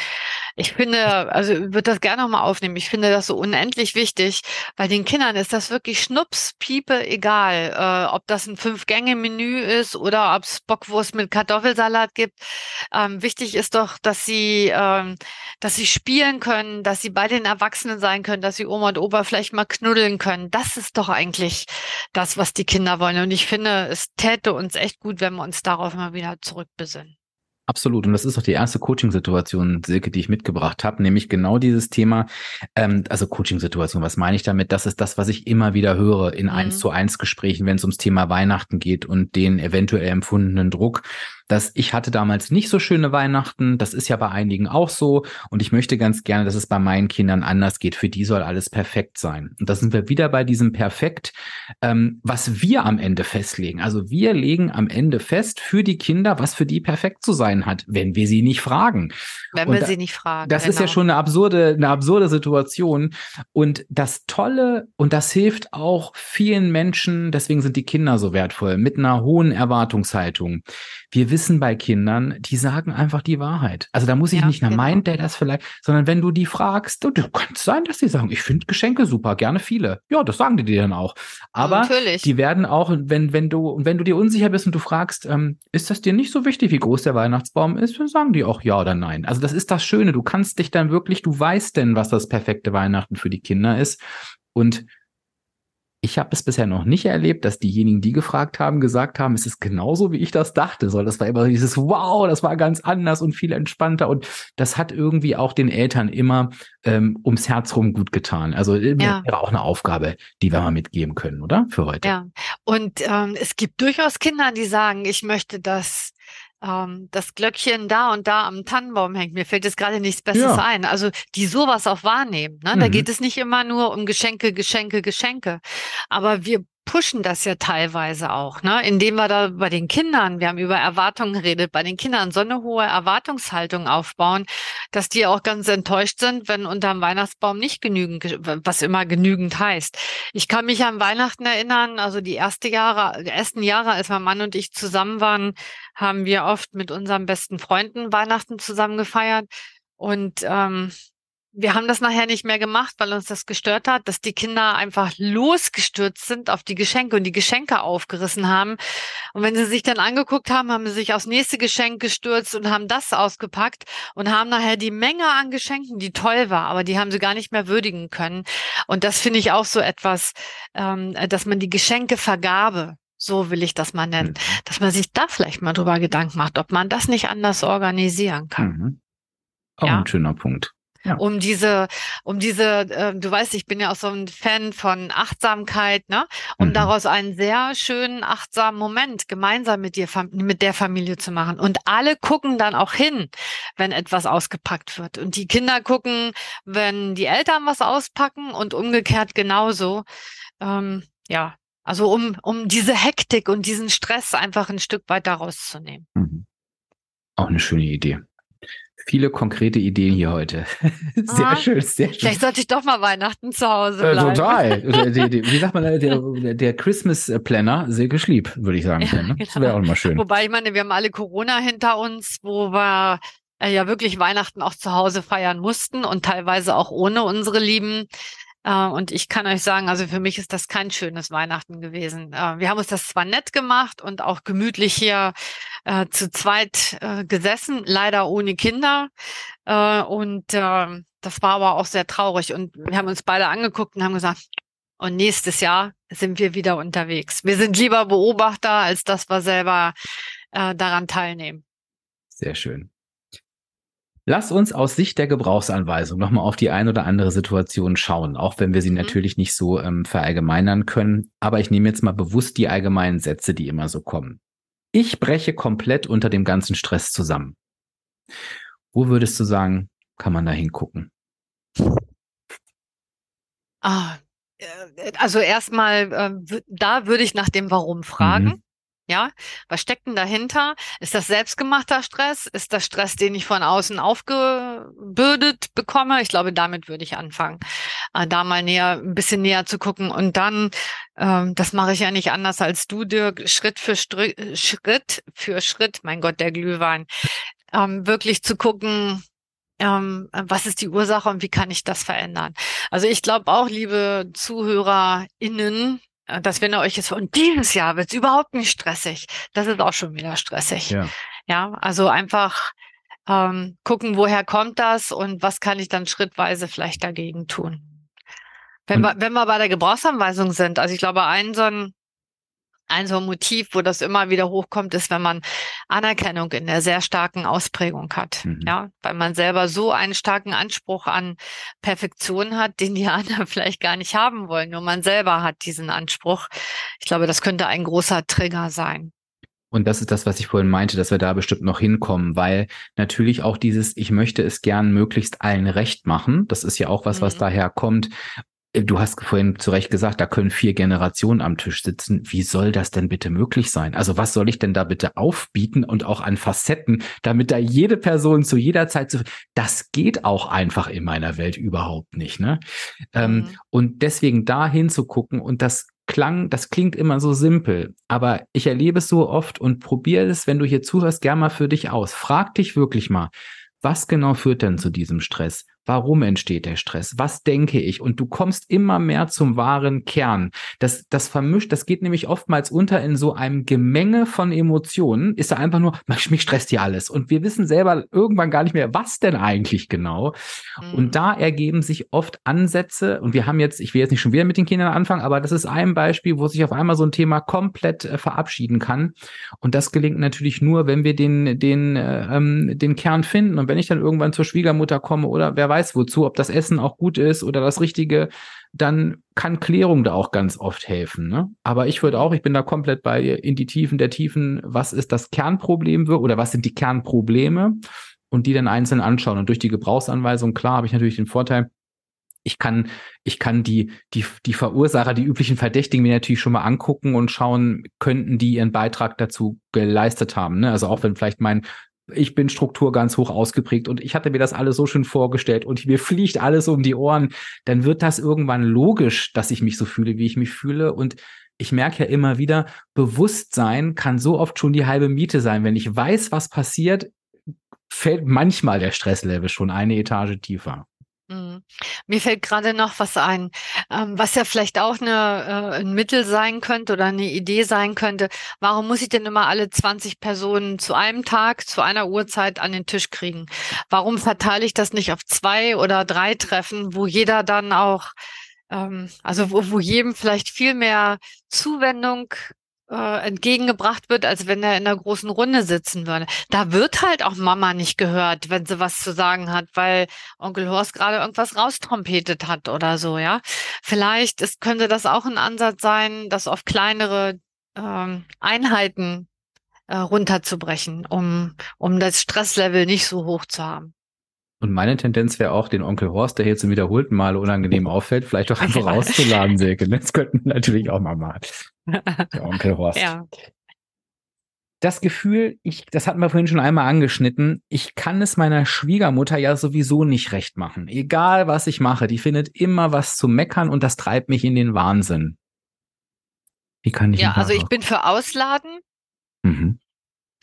Ich finde, also würde das gerne nochmal aufnehmen. Ich finde das so unendlich wichtig, weil den Kindern ist das wirklich Schnups, Piepe, egal, äh, ob das ein Fünf-Gänge-Menü ist oder ob es Bockwurst mit Kartoffelsalat gibt. Ähm, wichtig ist doch, dass sie, ähm, dass sie spielen können, dass sie bei den Erwachsenen sein können, dass sie Oma und Opa vielleicht mal knuddeln können. Das ist doch eigentlich das, was die Kinder wollen. Und ich finde, es täte uns echt gut, wenn wir uns darauf mal wieder zurückbesinnen. Absolut. Und das ist auch die erste Coaching-Situation, Silke, die ich mitgebracht habe, nämlich genau dieses Thema, ähm, also Coaching-Situation, was meine ich damit? Das ist das, was ich immer wieder höre in eins mhm. zu eins Gesprächen, wenn es ums Thema Weihnachten geht und den eventuell empfundenen Druck dass ich hatte damals nicht so schöne Weihnachten. Das ist ja bei einigen auch so. Und ich möchte ganz gerne, dass es bei meinen Kindern anders geht. Für die soll alles perfekt sein. Und da sind wir wieder bei diesem Perfekt, ähm, was wir am Ende festlegen. Also wir legen am Ende fest für die Kinder, was für die perfekt zu sein hat, wenn wir sie nicht fragen. Wenn wir da, sie nicht fragen. Das genau. ist ja genau. schon eine absurde, eine absurde Situation. Und das Tolle, und das hilft auch vielen Menschen, deswegen sind die Kinder so wertvoll, mit einer hohen Erwartungshaltung. Wir wissen bei Kindern, die sagen einfach die Wahrheit. Also da muss ich ja, nicht, na genau. meint der das vielleicht, sondern wenn du die fragst, du, du kannst sein, dass die sagen, ich finde Geschenke super, gerne viele. Ja, das sagen die dir dann auch. Aber Natürlich. die werden auch, wenn, wenn du, wenn du dir unsicher bist und du fragst, ähm, ist das dir nicht so wichtig, wie groß der Weihnachtsbaum ist, dann sagen die auch ja oder nein. Also das ist das Schöne. Du kannst dich dann wirklich, du weißt denn, was das perfekte Weihnachten für die Kinder ist. Und ich habe es bisher noch nicht erlebt, dass diejenigen, die gefragt haben, gesagt haben, es ist genauso, wie ich das dachte. So, das war immer dieses Wow, das war ganz anders und viel entspannter. Und das hat irgendwie auch den Eltern immer ähm, ums Herz rum gut getan. Also äh, ja. wäre auch eine Aufgabe, die wir mal mitgeben können, oder? Für heute. Ja. Und ähm, es gibt durchaus Kinder, die sagen, ich möchte das ähm, das Glöckchen da und da am Tannenbaum hängt. Mir fällt jetzt gerade nichts Besseres ja. ein. Also die sowas auch wahrnehmen. Ne? Mhm. Da geht es nicht immer nur um Geschenke, Geschenke, Geschenke. Aber wir pushen das ja teilweise auch, ne? indem wir da bei den Kindern, wir haben über Erwartungen geredet, bei den Kindern so eine hohe Erwartungshaltung aufbauen, dass die auch ganz enttäuscht sind, wenn unterm Weihnachtsbaum nicht genügend, was immer genügend heißt. Ich kann mich an Weihnachten erinnern, also die erste Jahre, die ersten Jahre, als mein Mann und ich zusammen waren, haben wir oft mit unseren besten Freunden Weihnachten zusammen gefeiert. Und ähm, wir haben das nachher nicht mehr gemacht, weil uns das gestört hat, dass die Kinder einfach losgestürzt sind auf die Geschenke und die Geschenke aufgerissen haben. Und wenn sie sich dann angeguckt haben, haben sie sich aufs nächste Geschenk gestürzt und haben das ausgepackt und haben nachher die Menge an Geschenken, die toll war, aber die haben sie gar nicht mehr würdigen können. Und das finde ich auch so etwas, ähm, dass man die Geschenkevergabe so will ich das mal nennen, mhm. dass man sich da vielleicht mal drüber Gedanken macht, ob man das nicht anders organisieren kann. Mhm. Auch ja. ein schöner Punkt. Ja. Um diese, um diese, äh, du weißt, ich bin ja auch so ein Fan von Achtsamkeit, ne? Um mhm. daraus einen sehr schönen, achtsamen Moment gemeinsam mit dir, mit der Familie zu machen. Und alle gucken dann auch hin, wenn etwas ausgepackt wird. Und die Kinder gucken, wenn die Eltern was auspacken und umgekehrt genauso. Ähm, ja, also um, um diese Hektik und diesen Stress einfach ein Stück weiter rauszunehmen. Mhm. Auch eine schöne Idee. Viele konkrete Ideen hier heute. Sehr ah, schön, sehr schön. Vielleicht sollte ich doch mal Weihnachten zu Hause bleiben. Äh, total. wie sagt man, der, der Christmas Planner, sehr geschlieb, würde ich sagen. Ja, können, ne? genau. Das wäre auch mal schön. Wobei, ich meine, wir haben alle Corona hinter uns, wo wir äh, ja wirklich Weihnachten auch zu Hause feiern mussten und teilweise auch ohne unsere Lieben. Äh, und ich kann euch sagen, also für mich ist das kein schönes Weihnachten gewesen. Äh, wir haben uns das zwar nett gemacht und auch gemütlich hier äh, zu zweit gesessen, leider ohne Kinder. Und ähm, das war aber auch sehr traurig. Und wir haben uns beide angeguckt und haben gesagt, und nächstes Jahr sind wir wieder unterwegs. Wir sind lieber Beobachter, als dass wir selber daran teilnehmen. Sehr schön. Lass uns aus Sicht der Gebrauchsanweisung nochmal auf die ein oder andere Situation schauen, auch wenn wir sie mhm. natürlich nicht so ähm, verallgemeinern können. Aber ich nehme jetzt mal bewusst die allgemeinen Sätze, die immer so kommen. Ich breche komplett unter dem ganzen Stress zusammen. Wo würdest du sagen, kann man da hingucken? Ah, äh, also erstmal, äh, da würde ich nach dem Warum fragen. Mhm. Ja, was steckt denn dahinter? Ist das selbstgemachter Stress? Ist das Stress, den ich von außen aufgebürdet bekomme? Ich glaube, damit würde ich anfangen, äh, da mal näher, ein bisschen näher zu gucken. Und dann, ähm, das mache ich ja nicht anders als du, Dirk, Schritt für Str Schritt für Schritt, mein Gott, der Glühwein, ähm, wirklich zu gucken, ähm, was ist die Ursache und wie kann ich das verändern? Also ich glaube auch, liebe ZuhörerInnen, dass wenn ihr euch jetzt, und dieses Jahr wird es überhaupt nicht stressig. Das ist auch schon wieder stressig. Ja, ja also einfach ähm, gucken, woher kommt das und was kann ich dann schrittweise vielleicht dagegen tun. Wenn wir, wenn wir bei der Gebrauchsanweisung sind, also ich glaube, ein so ein ein so ein Motiv, wo das immer wieder hochkommt, ist, wenn man Anerkennung in der sehr starken Ausprägung hat. Mhm. Ja, weil man selber so einen starken Anspruch an Perfektion hat, den die anderen vielleicht gar nicht haben wollen. Nur man selber hat diesen Anspruch. Ich glaube, das könnte ein großer Trigger sein. Und das ist das, was ich vorhin meinte, dass wir da bestimmt noch hinkommen, weil natürlich auch dieses, ich möchte es gern möglichst allen recht machen, das ist ja auch was, was mhm. daher kommt. Äh, du hast vorhin zu Recht gesagt, da können vier Generationen am Tisch sitzen. Wie soll das denn bitte möglich sein? Also was soll ich denn da bitte aufbieten und auch an Facetten, damit da jede Person zu jeder Zeit zu, das geht auch einfach in meiner Welt überhaupt nicht, ne? Ähm, mhm. Und deswegen da hinzugucken und das klang, das klingt immer so simpel, aber ich erlebe es so oft und probiere es, wenn du hier zuhörst, gern mal für dich aus. Frag dich wirklich mal, was genau führt denn zu diesem Stress? Warum entsteht der Stress? Was denke ich? Und du kommst immer mehr zum wahren Kern. Das, das vermischt, das geht nämlich oftmals unter in so einem Gemenge von Emotionen. Ist da einfach nur, mich stresst hier alles. Und wir wissen selber irgendwann gar nicht mehr, was denn eigentlich genau. Mhm. Und da ergeben sich oft Ansätze. Und wir haben jetzt, ich will jetzt nicht schon wieder mit den Kindern anfangen, aber das ist ein Beispiel, wo sich auf einmal so ein Thema komplett äh, verabschieden kann. Und das gelingt natürlich nur, wenn wir den, den, äh, ähm, den Kern finden. Und wenn ich dann irgendwann zur Schwiegermutter komme oder wer weiß, weiß wozu, ob das Essen auch gut ist oder das Richtige, dann kann Klärung da auch ganz oft helfen. Ne? Aber ich würde auch, ich bin da komplett bei in die Tiefen der Tiefen, was ist das Kernproblem oder was sind die Kernprobleme und die dann einzeln anschauen. Und durch die Gebrauchsanweisung, klar, habe ich natürlich den Vorteil, ich kann, ich kann die, die, die Verursacher, die üblichen Verdächtigen mir natürlich schon mal angucken und schauen, könnten die ihren Beitrag dazu geleistet haben. Ne? Also auch wenn vielleicht mein ich bin Struktur ganz hoch ausgeprägt und ich hatte mir das alles so schön vorgestellt und mir fliegt alles um die Ohren, dann wird das irgendwann logisch, dass ich mich so fühle, wie ich mich fühle und ich merke ja immer wieder, Bewusstsein kann so oft schon die halbe Miete sein. Wenn ich weiß, was passiert, fällt manchmal der Stresslevel schon eine Etage tiefer. Mhm. Mir fällt gerade noch was ein, ähm, was ja vielleicht auch eine, äh, ein Mittel sein könnte oder eine Idee sein könnte. Warum muss ich denn immer alle 20 Personen zu einem Tag, zu einer Uhrzeit an den Tisch kriegen? Warum verteile ich das nicht auf zwei oder drei Treffen, wo jeder dann auch, ähm, also wo, wo jedem vielleicht viel mehr Zuwendung äh, entgegengebracht wird, als wenn er in einer großen Runde sitzen würde. Da wird halt auch Mama nicht gehört, wenn sie was zu sagen hat, weil Onkel Horst gerade irgendwas raustrompetet hat oder so, ja. Vielleicht ist, könnte das auch ein Ansatz sein, das auf kleinere ähm, Einheiten äh, runterzubrechen, um, um das Stresslevel nicht so hoch zu haben. Und meine Tendenz wäre auch, den Onkel Horst, der hier zum wiederholten Male unangenehm auffällt, vielleicht auch einfach rauszuladen, Silke. Das könnten wir natürlich auch mal machen. Der Onkel Horst. Ja. Das Gefühl, ich, das hatten wir vorhin schon einmal angeschnitten, ich kann es meiner Schwiegermutter ja sowieso nicht recht machen. Egal was ich mache, die findet immer was zu meckern und das treibt mich in den Wahnsinn. Wie kann ich Ja, also ich bin für Ausladen. Mhm.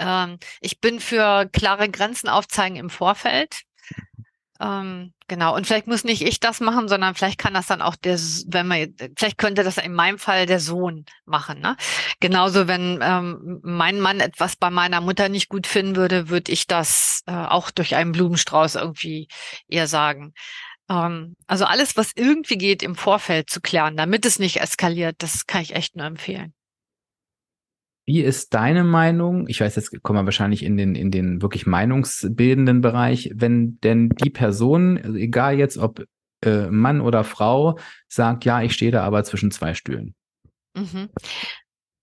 Ähm, ich bin für klare Grenzen aufzeigen im Vorfeld. Ähm, genau. Und vielleicht muss nicht ich das machen, sondern vielleicht kann das dann auch der, wenn man, vielleicht könnte das in meinem Fall der Sohn machen. Ne? Genauso, wenn ähm, mein Mann etwas bei meiner Mutter nicht gut finden würde, würde ich das äh, auch durch einen Blumenstrauß irgendwie eher sagen. Ähm, also alles, was irgendwie geht, im Vorfeld zu klären, damit es nicht eskaliert, das kann ich echt nur empfehlen. Wie ist deine Meinung? Ich weiß, jetzt kommen wir wahrscheinlich in den, in den wirklich meinungsbildenden Bereich, wenn denn die Person, also egal jetzt ob äh, Mann oder Frau, sagt, ja, ich stehe da aber zwischen zwei Stühlen. Mhm.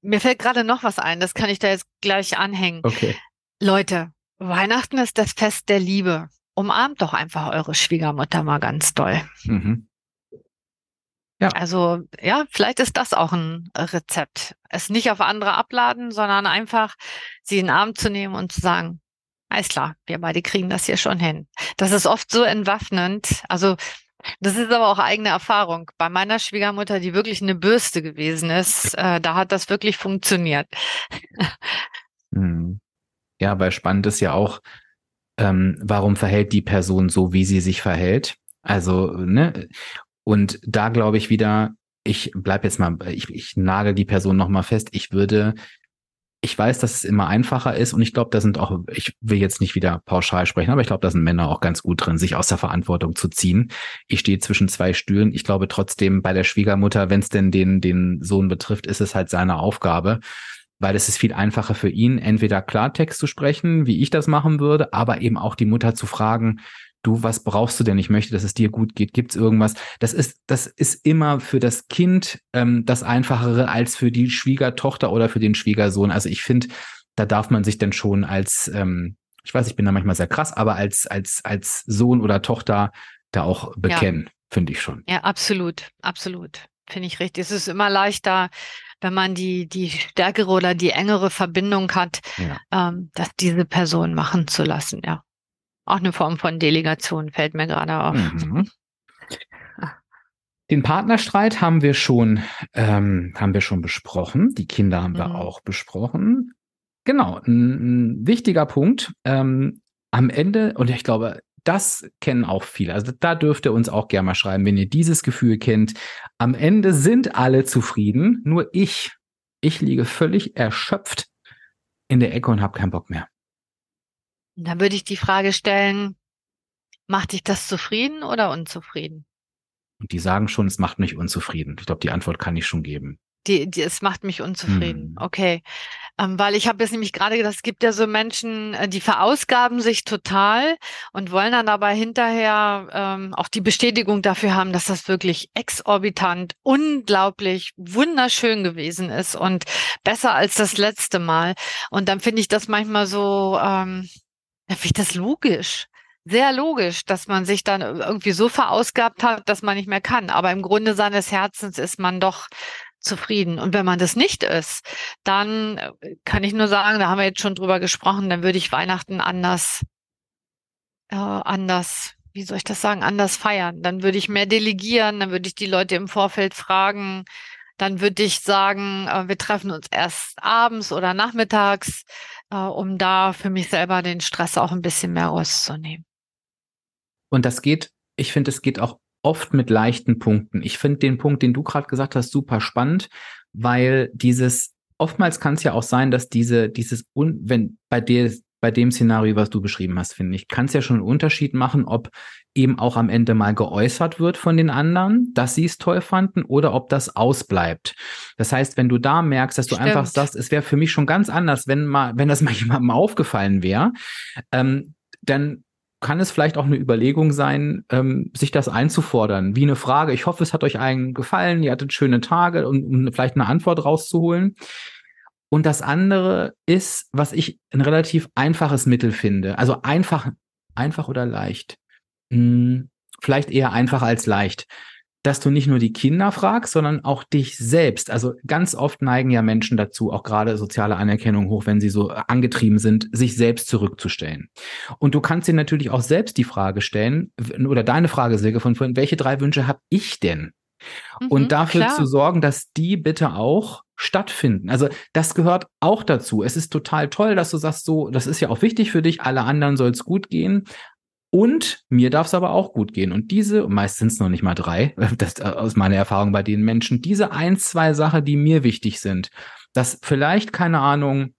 Mir fällt gerade noch was ein, das kann ich da jetzt gleich anhängen. Okay. Leute, Weihnachten ist das Fest der Liebe. Umarmt doch einfach eure Schwiegermutter mal ganz doll. Mhm. Ja. Also ja, vielleicht ist das auch ein Rezept. Es nicht auf andere abladen, sondern einfach sie in den Arm zu nehmen und zu sagen, alles klar, wir beide kriegen das hier schon hin. Das ist oft so entwaffnend. Also das ist aber auch eigene Erfahrung. Bei meiner Schwiegermutter, die wirklich eine Bürste gewesen ist, äh, da hat das wirklich funktioniert. Hm. Ja, weil spannend ist ja auch, ähm, warum verhält die Person so, wie sie sich verhält? Also, ne, und da glaube ich wieder, ich bleib jetzt mal, ich, ich nagel die Person nochmal fest. Ich würde, ich weiß, dass es immer einfacher ist und ich glaube, da sind auch, ich will jetzt nicht wieder pauschal sprechen, aber ich glaube, da sind Männer auch ganz gut drin, sich aus der Verantwortung zu ziehen. Ich stehe zwischen zwei Stühlen. Ich glaube trotzdem bei der Schwiegermutter, wenn es denn den, den Sohn betrifft, ist es halt seine Aufgabe weil es ist viel einfacher für ihn, entweder Klartext zu sprechen, wie ich das machen würde, aber eben auch die Mutter zu fragen, du, was brauchst du denn? Ich möchte, dass es dir gut geht. Gibt's irgendwas? Das ist, das ist immer für das Kind ähm, das Einfachere als für die Schwiegertochter oder für den Schwiegersohn. Also ich finde, da darf man sich dann schon als, ähm, ich weiß, ich bin da manchmal sehr krass, aber als, als, als Sohn oder Tochter da auch bekennen, ja. finde ich schon. Ja, absolut, absolut. Finde ich richtig. Es ist immer leichter, wenn man die, die stärkere oder die engere Verbindung hat, ja. ähm, das diese Person machen zu lassen, ja. Auch eine Form von Delegation fällt mir gerade auf. Mhm. Den Partnerstreit haben wir schon, ähm, haben wir schon besprochen. Die Kinder haben wir mhm. auch besprochen. Genau, ein, ein wichtiger Punkt. Ähm, am Ende, und ich glaube, das kennen auch viele. Also da dürft ihr uns auch gerne mal schreiben, wenn ihr dieses Gefühl kennt. Am Ende sind alle zufrieden, nur ich, ich liege völlig erschöpft in der Ecke und habe keinen Bock mehr. Dann würde ich die Frage stellen, macht dich das zufrieden oder unzufrieden? Und die sagen schon, es macht mich unzufrieden. Ich glaube, die Antwort kann ich schon geben. Die, die, es macht mich unzufrieden. Hm. Okay. Ähm, weil ich habe jetzt nämlich gerade gedacht, es gibt ja so Menschen, äh, die verausgaben sich total und wollen dann aber hinterher ähm, auch die Bestätigung dafür haben, dass das wirklich exorbitant, unglaublich, wunderschön gewesen ist und besser als das letzte Mal. Und dann finde ich das manchmal so, ähm, da finde ich das logisch sehr logisch, dass man sich dann irgendwie so verausgabt hat, dass man nicht mehr kann. Aber im Grunde seines Herzens ist man doch zufrieden. Und wenn man das nicht ist, dann äh, kann ich nur sagen, da haben wir jetzt schon drüber gesprochen, dann würde ich Weihnachten anders, äh, anders, wie soll ich das sagen, anders feiern. Dann würde ich mehr delegieren, dann würde ich die Leute im Vorfeld fragen, dann würde ich sagen, äh, wir treffen uns erst abends oder nachmittags, äh, um da für mich selber den Stress auch ein bisschen mehr rauszunehmen. Und das geht, ich finde, es geht auch oft mit leichten Punkten. Ich finde den Punkt, den du gerade gesagt hast, super spannend, weil dieses oftmals kann es ja auch sein, dass diese dieses wenn bei dir bei dem Szenario, was du beschrieben hast, finde ich, kann es ja schon einen Unterschied machen, ob eben auch am Ende mal geäußert wird von den anderen, dass sie es toll fanden oder ob das ausbleibt. Das heißt, wenn du da merkst, dass du Stimmt. einfach sagst, es wäre für mich schon ganz anders, wenn mal, wenn das mal jemandem aufgefallen wäre, ähm, dann kann es vielleicht auch eine Überlegung sein, ähm, sich das einzufordern, wie eine Frage. Ich hoffe, es hat euch allen gefallen, ihr hattet schöne Tage, um, um vielleicht eine Antwort rauszuholen. Und das andere ist, was ich ein relativ einfaches Mittel finde. Also einfach, einfach oder leicht. Hm, vielleicht eher einfach als leicht dass du nicht nur die Kinder fragst, sondern auch dich selbst. Also ganz oft neigen ja Menschen dazu, auch gerade soziale Anerkennung hoch, wenn sie so angetrieben sind, sich selbst zurückzustellen. Und du kannst dir natürlich auch selbst die Frage stellen, oder deine Frage, Silke, von vorhin, welche drei Wünsche habe ich denn? Mhm, und dafür klar. zu sorgen, dass die bitte auch stattfinden. Also das gehört auch dazu. Es ist total toll, dass du sagst, so, das ist ja auch wichtig für dich, alle anderen soll es gut gehen. Und mir darf es aber auch gut gehen. Und diese, meist sind es noch nicht mal drei, das äh, aus meiner Erfahrung bei den Menschen, diese ein, zwei Sachen, die mir wichtig sind, dass vielleicht, keine Ahnung,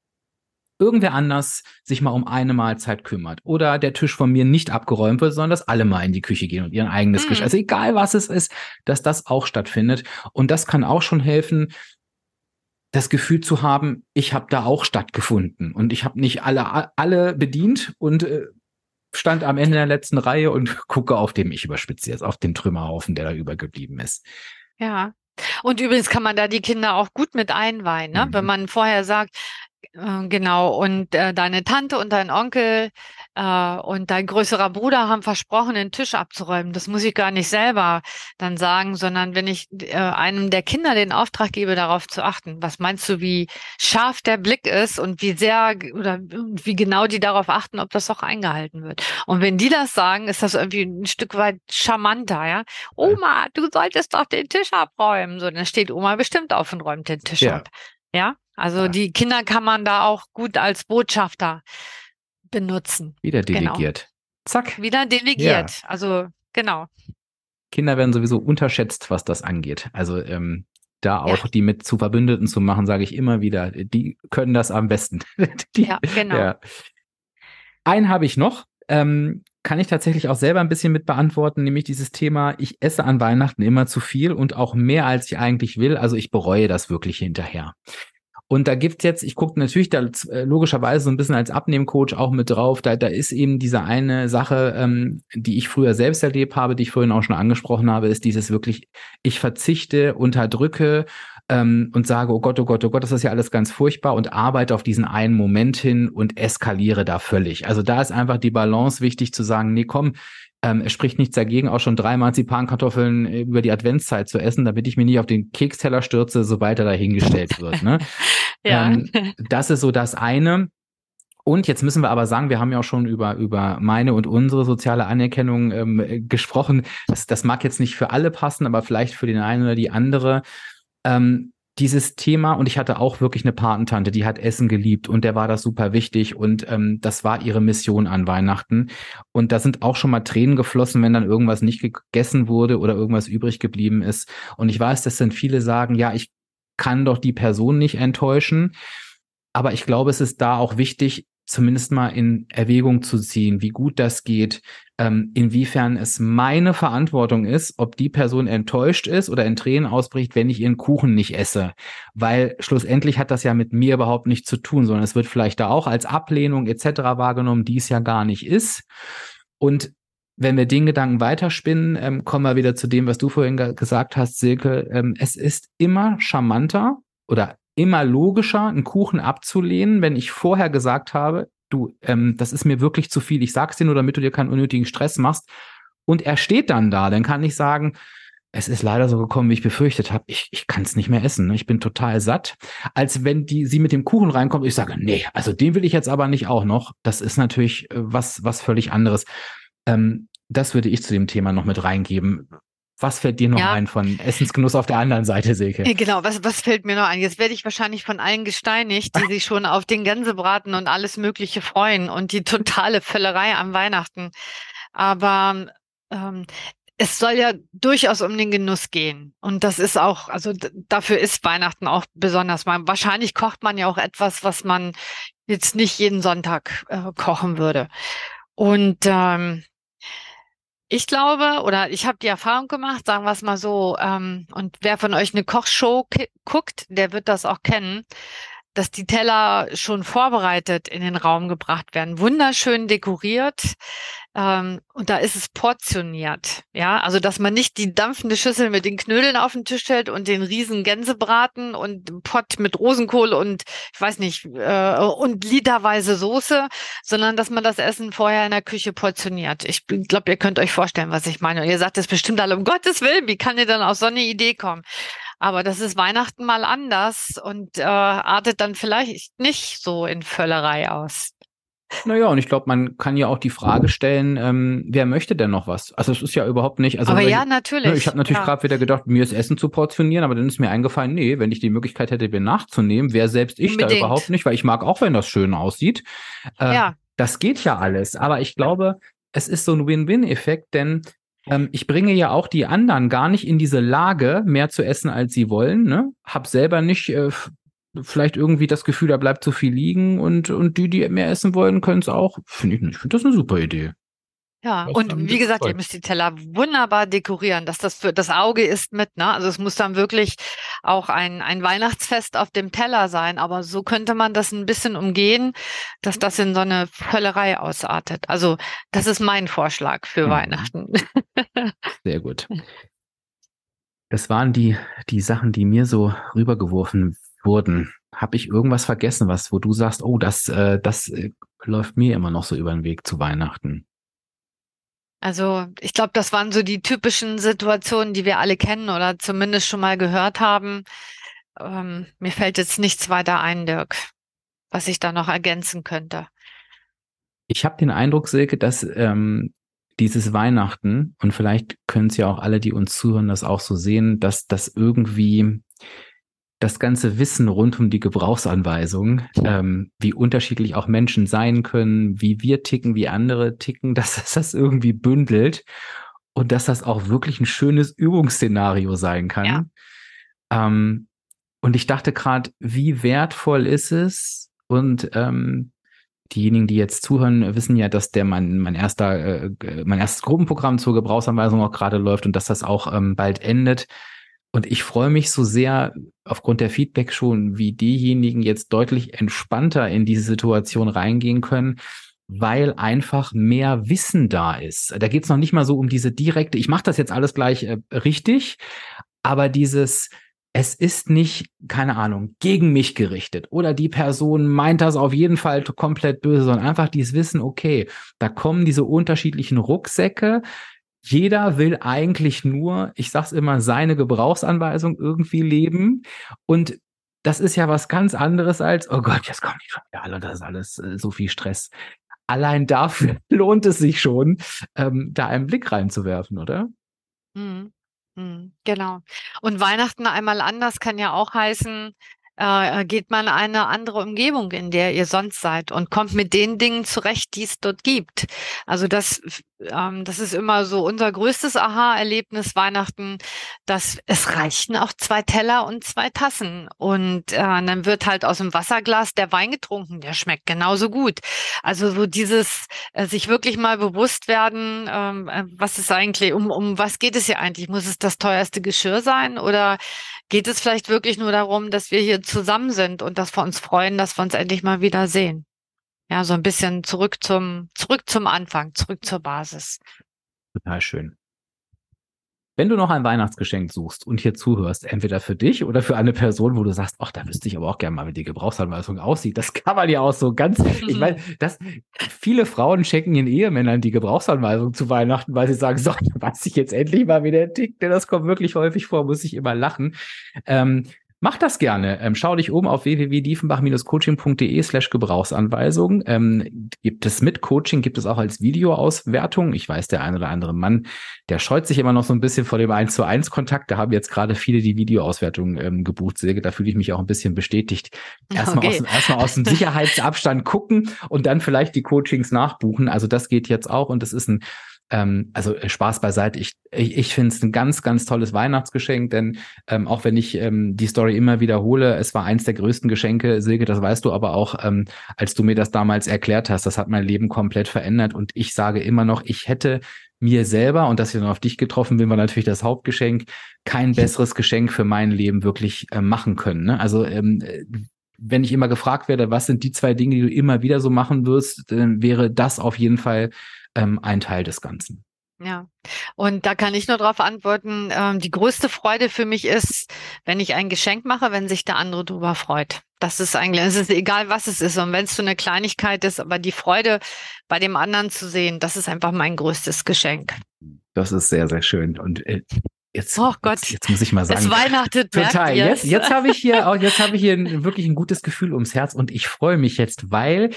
irgendwer anders sich mal um eine Mahlzeit kümmert oder der Tisch von mir nicht abgeräumt wird, sondern dass alle mal in die Küche gehen und ihren eigenes mhm. Geschirr. Also egal was es ist, dass das auch stattfindet. Und das kann auch schon helfen, das Gefühl zu haben, ich habe da auch stattgefunden und ich habe nicht alle alle bedient und äh, stand am Ende der letzten Reihe und gucke auf dem, ich überspitze jetzt, auf den Trümmerhaufen, der da übergeblieben ist. Ja. Und übrigens kann man da die Kinder auch gut mit einweihen, ne? Mhm. wenn man vorher sagt, genau, und äh, deine Tante und dein Onkel äh, und dein größerer Bruder haben versprochen, den Tisch abzuräumen. Das muss ich gar nicht selber dann sagen, sondern wenn ich äh, einem der Kinder den Auftrag gebe, darauf zu achten. Was meinst du, wie scharf der Blick ist und wie sehr oder wie genau die darauf achten, ob das auch eingehalten wird? Und wenn die das sagen, ist das irgendwie ein Stück weit charmanter, ja? Oma, du solltest doch den Tisch abräumen. So, dann steht Oma bestimmt auf und räumt den Tisch ja. ab. Ja, also ja. die Kinder kann man da auch gut als Botschafter benutzen. Wieder genau. delegiert. Genau. Zack. Wieder delegiert. Ja. Also genau. Kinder werden sowieso unterschätzt, was das angeht. Also ähm, da auch ja. die mit zu Verbündeten zu machen, sage ich immer wieder, die können das am besten. die, ja, genau. Ja. Einen habe ich noch, ähm, kann ich tatsächlich auch selber ein bisschen mit beantworten, nämlich dieses Thema, ich esse an Weihnachten immer zu viel und auch mehr, als ich eigentlich will. Also ich bereue das wirklich hinterher. Und da gibt's jetzt, ich gucke natürlich da äh, logischerweise so ein bisschen als Abnehmcoach auch mit drauf, da, da ist eben diese eine Sache, ähm, die ich früher selbst erlebt habe, die ich vorhin auch schon angesprochen habe, ist dieses wirklich, ich verzichte, unterdrücke ähm, und sage, oh Gott, oh Gott, oh Gott, das ist ja alles ganz furchtbar und arbeite auf diesen einen Moment hin und eskaliere da völlig. Also da ist einfach die Balance wichtig zu sagen, nee, komm, ähm, es spricht nichts dagegen, auch schon drei Marzipankartoffeln über die Adventszeit zu essen, damit ich mir nicht auf den Keksteller stürze, sobald er dahingestellt wird. Ne? ja. Ähm, das ist so das eine. Und jetzt müssen wir aber sagen, wir haben ja auch schon über, über meine und unsere soziale Anerkennung ähm, gesprochen. Das, das mag jetzt nicht für alle passen, aber vielleicht für den einen oder die andere. Ähm, dieses Thema und ich hatte auch wirklich eine Patentante, die hat Essen geliebt und der war das super wichtig und ähm, das war ihre Mission an Weihnachten. Und da sind auch schon mal Tränen geflossen, wenn dann irgendwas nicht gegessen wurde oder irgendwas übrig geblieben ist. Und ich weiß, dass dann viele sagen, ja, ich kann doch die Person nicht enttäuschen, aber ich glaube, es ist da auch wichtig, zumindest mal in Erwägung zu ziehen, wie gut das geht, ähm, inwiefern es meine Verantwortung ist, ob die Person enttäuscht ist oder in Tränen ausbricht, wenn ich ihren Kuchen nicht esse. Weil schlussendlich hat das ja mit mir überhaupt nichts zu tun, sondern es wird vielleicht da auch als Ablehnung etc. wahrgenommen, die es ja gar nicht ist. Und wenn wir den Gedanken weiterspinnen, ähm, kommen wir wieder zu dem, was du vorhin gesagt hast, Silke. Ähm, es ist immer charmanter oder immer logischer, einen Kuchen abzulehnen, wenn ich vorher gesagt habe, du, ähm, das ist mir wirklich zu viel. Ich sag's dir nur, damit du dir keinen unnötigen Stress machst. Und er steht dann da, dann kann ich sagen, es ist leider so gekommen, wie ich befürchtet habe. Ich, ich kann es nicht mehr essen. Ne? Ich bin total satt. Als wenn die sie mit dem Kuchen reinkommt, ich sage, nee, also den will ich jetzt aber nicht auch noch. Das ist natürlich äh, was, was völlig anderes. Ähm, das würde ich zu dem Thema noch mit reingeben. Was fällt dir noch ja. ein von Essensgenuss auf der anderen Seite, Silke? Genau, was, was fällt mir noch ein? Jetzt werde ich wahrscheinlich von allen gesteinigt, die sich schon auf den Gänsebraten und alles Mögliche freuen und die totale Völlerei am Weihnachten. Aber ähm, es soll ja durchaus um den Genuss gehen. Und das ist auch, also dafür ist Weihnachten auch besonders. Man, wahrscheinlich kocht man ja auch etwas, was man jetzt nicht jeden Sonntag äh, kochen würde. Und ähm, ich glaube, oder ich habe die Erfahrung gemacht, sagen wir es mal so, ähm, und wer von euch eine Kochshow guckt, der wird das auch kennen, dass die Teller schon vorbereitet in den Raum gebracht werden, wunderschön dekoriert. Ähm, und da ist es portioniert. Ja, also dass man nicht die dampfende Schüssel mit den Knödeln auf den Tisch stellt und den riesen Gänsebraten und Pott mit Rosenkohl und ich weiß nicht, äh, und literweise Soße, sondern dass man das Essen vorher in der Küche portioniert. Ich glaube, ihr könnt euch vorstellen, was ich meine. Und ihr sagt es bestimmt alle, um Gottes Willen, wie kann ihr dann auf so eine Idee kommen? Aber das ist Weihnachten mal anders und äh, artet dann vielleicht nicht so in Völlerei aus. Naja, und ich glaube, man kann ja auch die Frage stellen, ähm, wer möchte denn noch was? Also es ist ja überhaupt nicht. Also aber ja, natürlich. Ne, ich habe natürlich ja. gerade wieder gedacht, mir ist Essen zu portionieren, aber dann ist mir eingefallen, nee, wenn ich die Möglichkeit hätte, mir nachzunehmen, wäre selbst ich Unbedingt. da überhaupt nicht, weil ich mag auch, wenn das schön aussieht. Äh, ja. Das geht ja alles. Aber ich glaube, es ist so ein Win-Win-Effekt, denn ähm, ich bringe ja auch die anderen gar nicht in diese Lage, mehr zu essen, als sie wollen. Ne? Hab selber nicht äh, vielleicht irgendwie das Gefühl, da bleibt zu viel liegen und, und die, die mehr essen wollen, können es auch. Finde ich nicht. Ich finde das eine super Idee. Ja, und wie gesagt, ihr müsst die Teller wunderbar dekorieren, dass das für das Auge ist mit, ne? Also es muss dann wirklich auch ein, ein Weihnachtsfest auf dem Teller sein, aber so könnte man das ein bisschen umgehen, dass das in so eine Völlerei ausartet. Also das ist mein Vorschlag für mhm. Weihnachten. Sehr gut. Das waren die, die Sachen, die mir so rübergeworfen wurden. Habe ich irgendwas vergessen, was, wo du sagst, oh, das, äh, das äh, läuft mir immer noch so über den Weg zu Weihnachten? Also ich glaube, das waren so die typischen Situationen, die wir alle kennen oder zumindest schon mal gehört haben. Ähm, mir fällt jetzt nichts weiter ein, Dirk, was ich da noch ergänzen könnte. Ich habe den Eindruck, Silke, dass ähm, dieses Weihnachten, und vielleicht können es ja auch alle, die uns zuhören, das auch so sehen, dass das irgendwie das ganze Wissen rund um die Gebrauchsanweisung, ähm, wie unterschiedlich auch Menschen sein können, wie wir ticken, wie andere ticken, dass das, das irgendwie bündelt und dass das auch wirklich ein schönes Übungsszenario sein kann. Ja. Ähm, und ich dachte gerade, wie wertvoll ist es und ähm, diejenigen, die jetzt zuhören, wissen ja, dass der mein, mein erster, äh, mein erstes Gruppenprogramm zur Gebrauchsanweisung auch gerade läuft und dass das auch ähm, bald endet. Und ich freue mich so sehr aufgrund der Feedback schon, wie diejenigen jetzt deutlich entspannter in diese Situation reingehen können, weil einfach mehr Wissen da ist. Da geht es noch nicht mal so um diese direkte, ich mache das jetzt alles gleich äh, richtig, aber dieses, es ist nicht, keine Ahnung, gegen mich gerichtet oder die Person meint das auf jeden Fall komplett böse, sondern einfach dieses Wissen, okay, da kommen diese unterschiedlichen Rucksäcke, jeder will eigentlich nur, ich sag's immer, seine Gebrauchsanweisung irgendwie leben. Und das ist ja was ganz anderes als, oh Gott, jetzt kommen die schon wieder alle, das ist alles äh, so viel Stress. Allein dafür lohnt es sich schon, ähm, da einen Blick reinzuwerfen, oder? Mhm. Mhm, genau. Und Weihnachten einmal anders kann ja auch heißen, äh, äh, geht man eine andere Umgebung, in der ihr sonst seid und kommt mit den Dingen zurecht, die es dort gibt. Also das, ähm, das ist immer so unser größtes Aha-Erlebnis Weihnachten, dass es reichen auch zwei Teller und zwei Tassen und äh, dann wird halt aus dem Wasserglas der Wein getrunken, der schmeckt genauso gut. Also so dieses äh, sich wirklich mal bewusst werden, ähm, äh, was ist eigentlich, um, um was geht es hier eigentlich? Muss es das teuerste Geschirr sein oder geht es vielleicht wirklich nur darum, dass wir hier zusammen sind und dass wir uns freuen, dass wir uns endlich mal wieder sehen. Ja, so ein bisschen zurück zum, zurück zum Anfang, zurück zur Basis. Total schön. Wenn du noch ein Weihnachtsgeschenk suchst und hier zuhörst, entweder für dich oder für eine Person, wo du sagst, ach, da wüsste ich aber auch gerne mal, wie die Gebrauchsanweisung aussieht. Das kann man ja auch so ganz, ich meine, das, viele Frauen schenken ihren Ehemännern die Gebrauchsanweisung zu Weihnachten, weil sie sagen, so, weiß ich jetzt endlich mal, wie der tickt, denn das kommt wirklich häufig vor, muss ich immer lachen. Ähm, Mach das gerne. Ähm, schau dich um auf www.diefenbach-coaching.de slash Gebrauchsanweisung. Ähm, gibt es mit Coaching, gibt es auch als Videoauswertung. Ich weiß, der ein oder andere Mann, der scheut sich immer noch so ein bisschen vor dem 1 zu 1 Kontakt. Da haben jetzt gerade viele die Videoauswertung ähm, gebucht. Silke, da fühle ich mich auch ein bisschen bestätigt. Erstmal okay. aus, erstmal aus dem Sicherheitsabstand gucken und dann vielleicht die Coachings nachbuchen. Also das geht jetzt auch und es ist ein ähm, also äh, Spaß beiseite. Ich, ich, ich finde es ein ganz, ganz tolles Weihnachtsgeschenk, denn ähm, auch wenn ich ähm, die Story immer wiederhole, es war eins der größten Geschenke, Silke, das weißt du aber auch, ähm, als du mir das damals erklärt hast, das hat mein Leben komplett verändert und ich sage immer noch, ich hätte mir selber und dass ich dann auf dich getroffen bin, war natürlich das Hauptgeschenk, kein besseres Geschenk für mein Leben wirklich äh, machen können. Ne? Also ähm, wenn ich immer gefragt werde, was sind die zwei Dinge, die du immer wieder so machen wirst, dann wäre das auf jeden Fall ähm, ein Teil des Ganzen. Ja, und da kann ich nur darauf antworten, ähm, die größte Freude für mich ist, wenn ich ein Geschenk mache, wenn sich der andere darüber freut. Das ist eigentlich, es ist egal, was es ist. Und wenn es so eine Kleinigkeit ist, aber die Freude bei dem anderen zu sehen, das ist einfach mein größtes Geschenk. Das ist sehr, sehr schön. Und äh, Jetzt, oh Gott. Jetzt, jetzt, muss ich mal sagen. Es weihnachtet total. Jetzt, jetzt habe ich hier auch, jetzt habe ich hier ein, wirklich ein gutes Gefühl ums Herz und ich freue mich jetzt, weil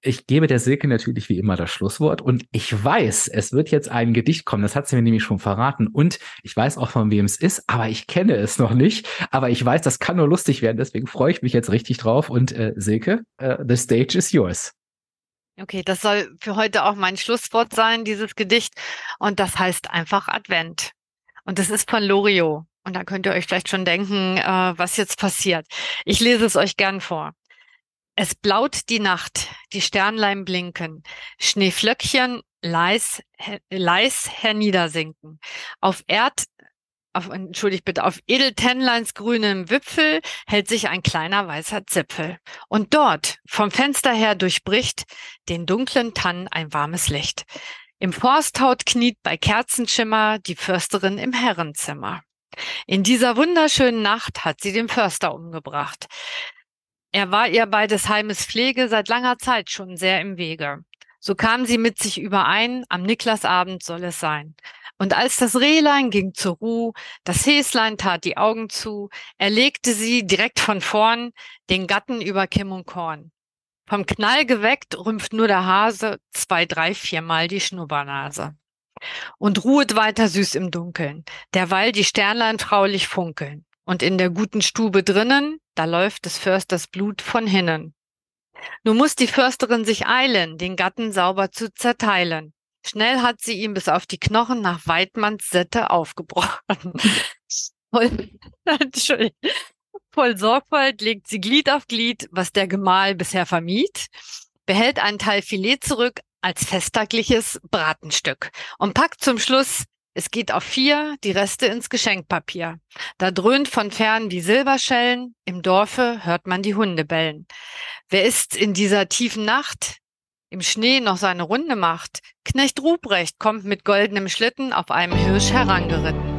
ich gebe der Silke natürlich wie immer das Schlusswort und ich weiß, es wird jetzt ein Gedicht kommen. Das hat sie mir nämlich schon verraten und ich weiß auch von wem es ist, aber ich kenne es noch nicht. Aber ich weiß, das kann nur lustig werden. Deswegen freue ich mich jetzt richtig drauf und äh, Silke, uh, the stage is yours. Okay, das soll für heute auch mein Schlusswort sein, dieses Gedicht. Und das heißt einfach Advent. Und das ist von Loriot. Und da könnt ihr euch vielleicht schon denken, äh, was jetzt passiert. Ich lese es euch gern vor. Es blaut die Nacht, die Sternlein blinken, Schneeflöckchen leis, leis herniedersinken. Auf Erd, auf, entschuldigt bitte, auf Edeltennleins grünem Wipfel hält sich ein kleiner weißer Zipfel. Und dort, vom Fenster her durchbricht den dunklen Tannen ein warmes Licht. Im Forsthaut kniet bei Kerzenschimmer die Försterin im Herrenzimmer. In dieser wunderschönen Nacht hat sie den Förster umgebracht. Er war ihr bei des Heimes Pflege seit langer Zeit schon sehr im Wege. So kam sie mit sich überein, am Niklasabend soll es sein. Und als das Rehlein ging zur Ruh, das Häslein tat die Augen zu, erlegte sie direkt von vorn den Gatten über Kim und Korn. Vom Knall geweckt rümpft nur der Hase zwei, drei, viermal die Schnubbernase. Und ruhet weiter süß im Dunkeln, derweil die Sternlein traulich funkeln. Und in der guten Stube drinnen, da läuft des Försters Blut von hinnen. Nun muss die Försterin sich eilen, den Gatten sauber zu zerteilen. Schnell hat sie ihm bis auf die Knochen nach Weidmanns Sitte aufgebrochen. voll, voll Sorgfalt legt sie Glied auf Glied, was der Gemahl bisher vermied, behält einen Teil Filet zurück als festtagliches Bratenstück und packt zum Schluss es geht auf vier, die Reste ins Geschenkpapier. Da dröhnt von fern die Silberschellen, im Dorfe hört man die Hunde bellen. Wer ist in dieser tiefen Nacht im Schnee noch seine Runde macht? Knecht Ruprecht kommt mit goldenem Schlitten auf einem Hirsch herangeritten.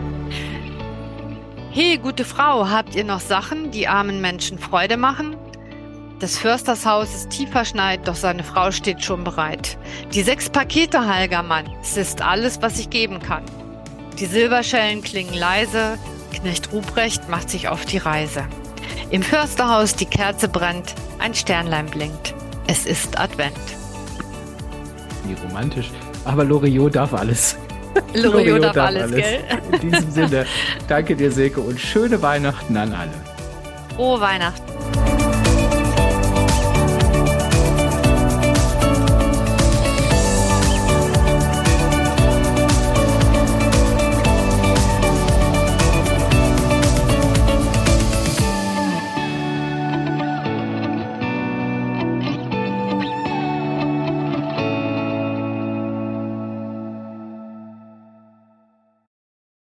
He, gute Frau, habt ihr noch Sachen, die armen Menschen Freude machen? Des Försters Haus ist tief verschneit, doch seine Frau steht schon bereit. Die sechs Pakete, Halgermann, es ist alles, was ich geben kann. Die Silberschellen klingen leise, Knecht Ruprecht macht sich auf die Reise. Im Försterhaus die Kerze brennt, ein Sternlein blinkt. Es ist Advent. Wie romantisch. Aber Loriot darf alles. Loriot darf, darf, alles, alles? In diesem Sinne, danke dir, Silke, und schöne Weihnachten an alle. Frohe Weihnachten.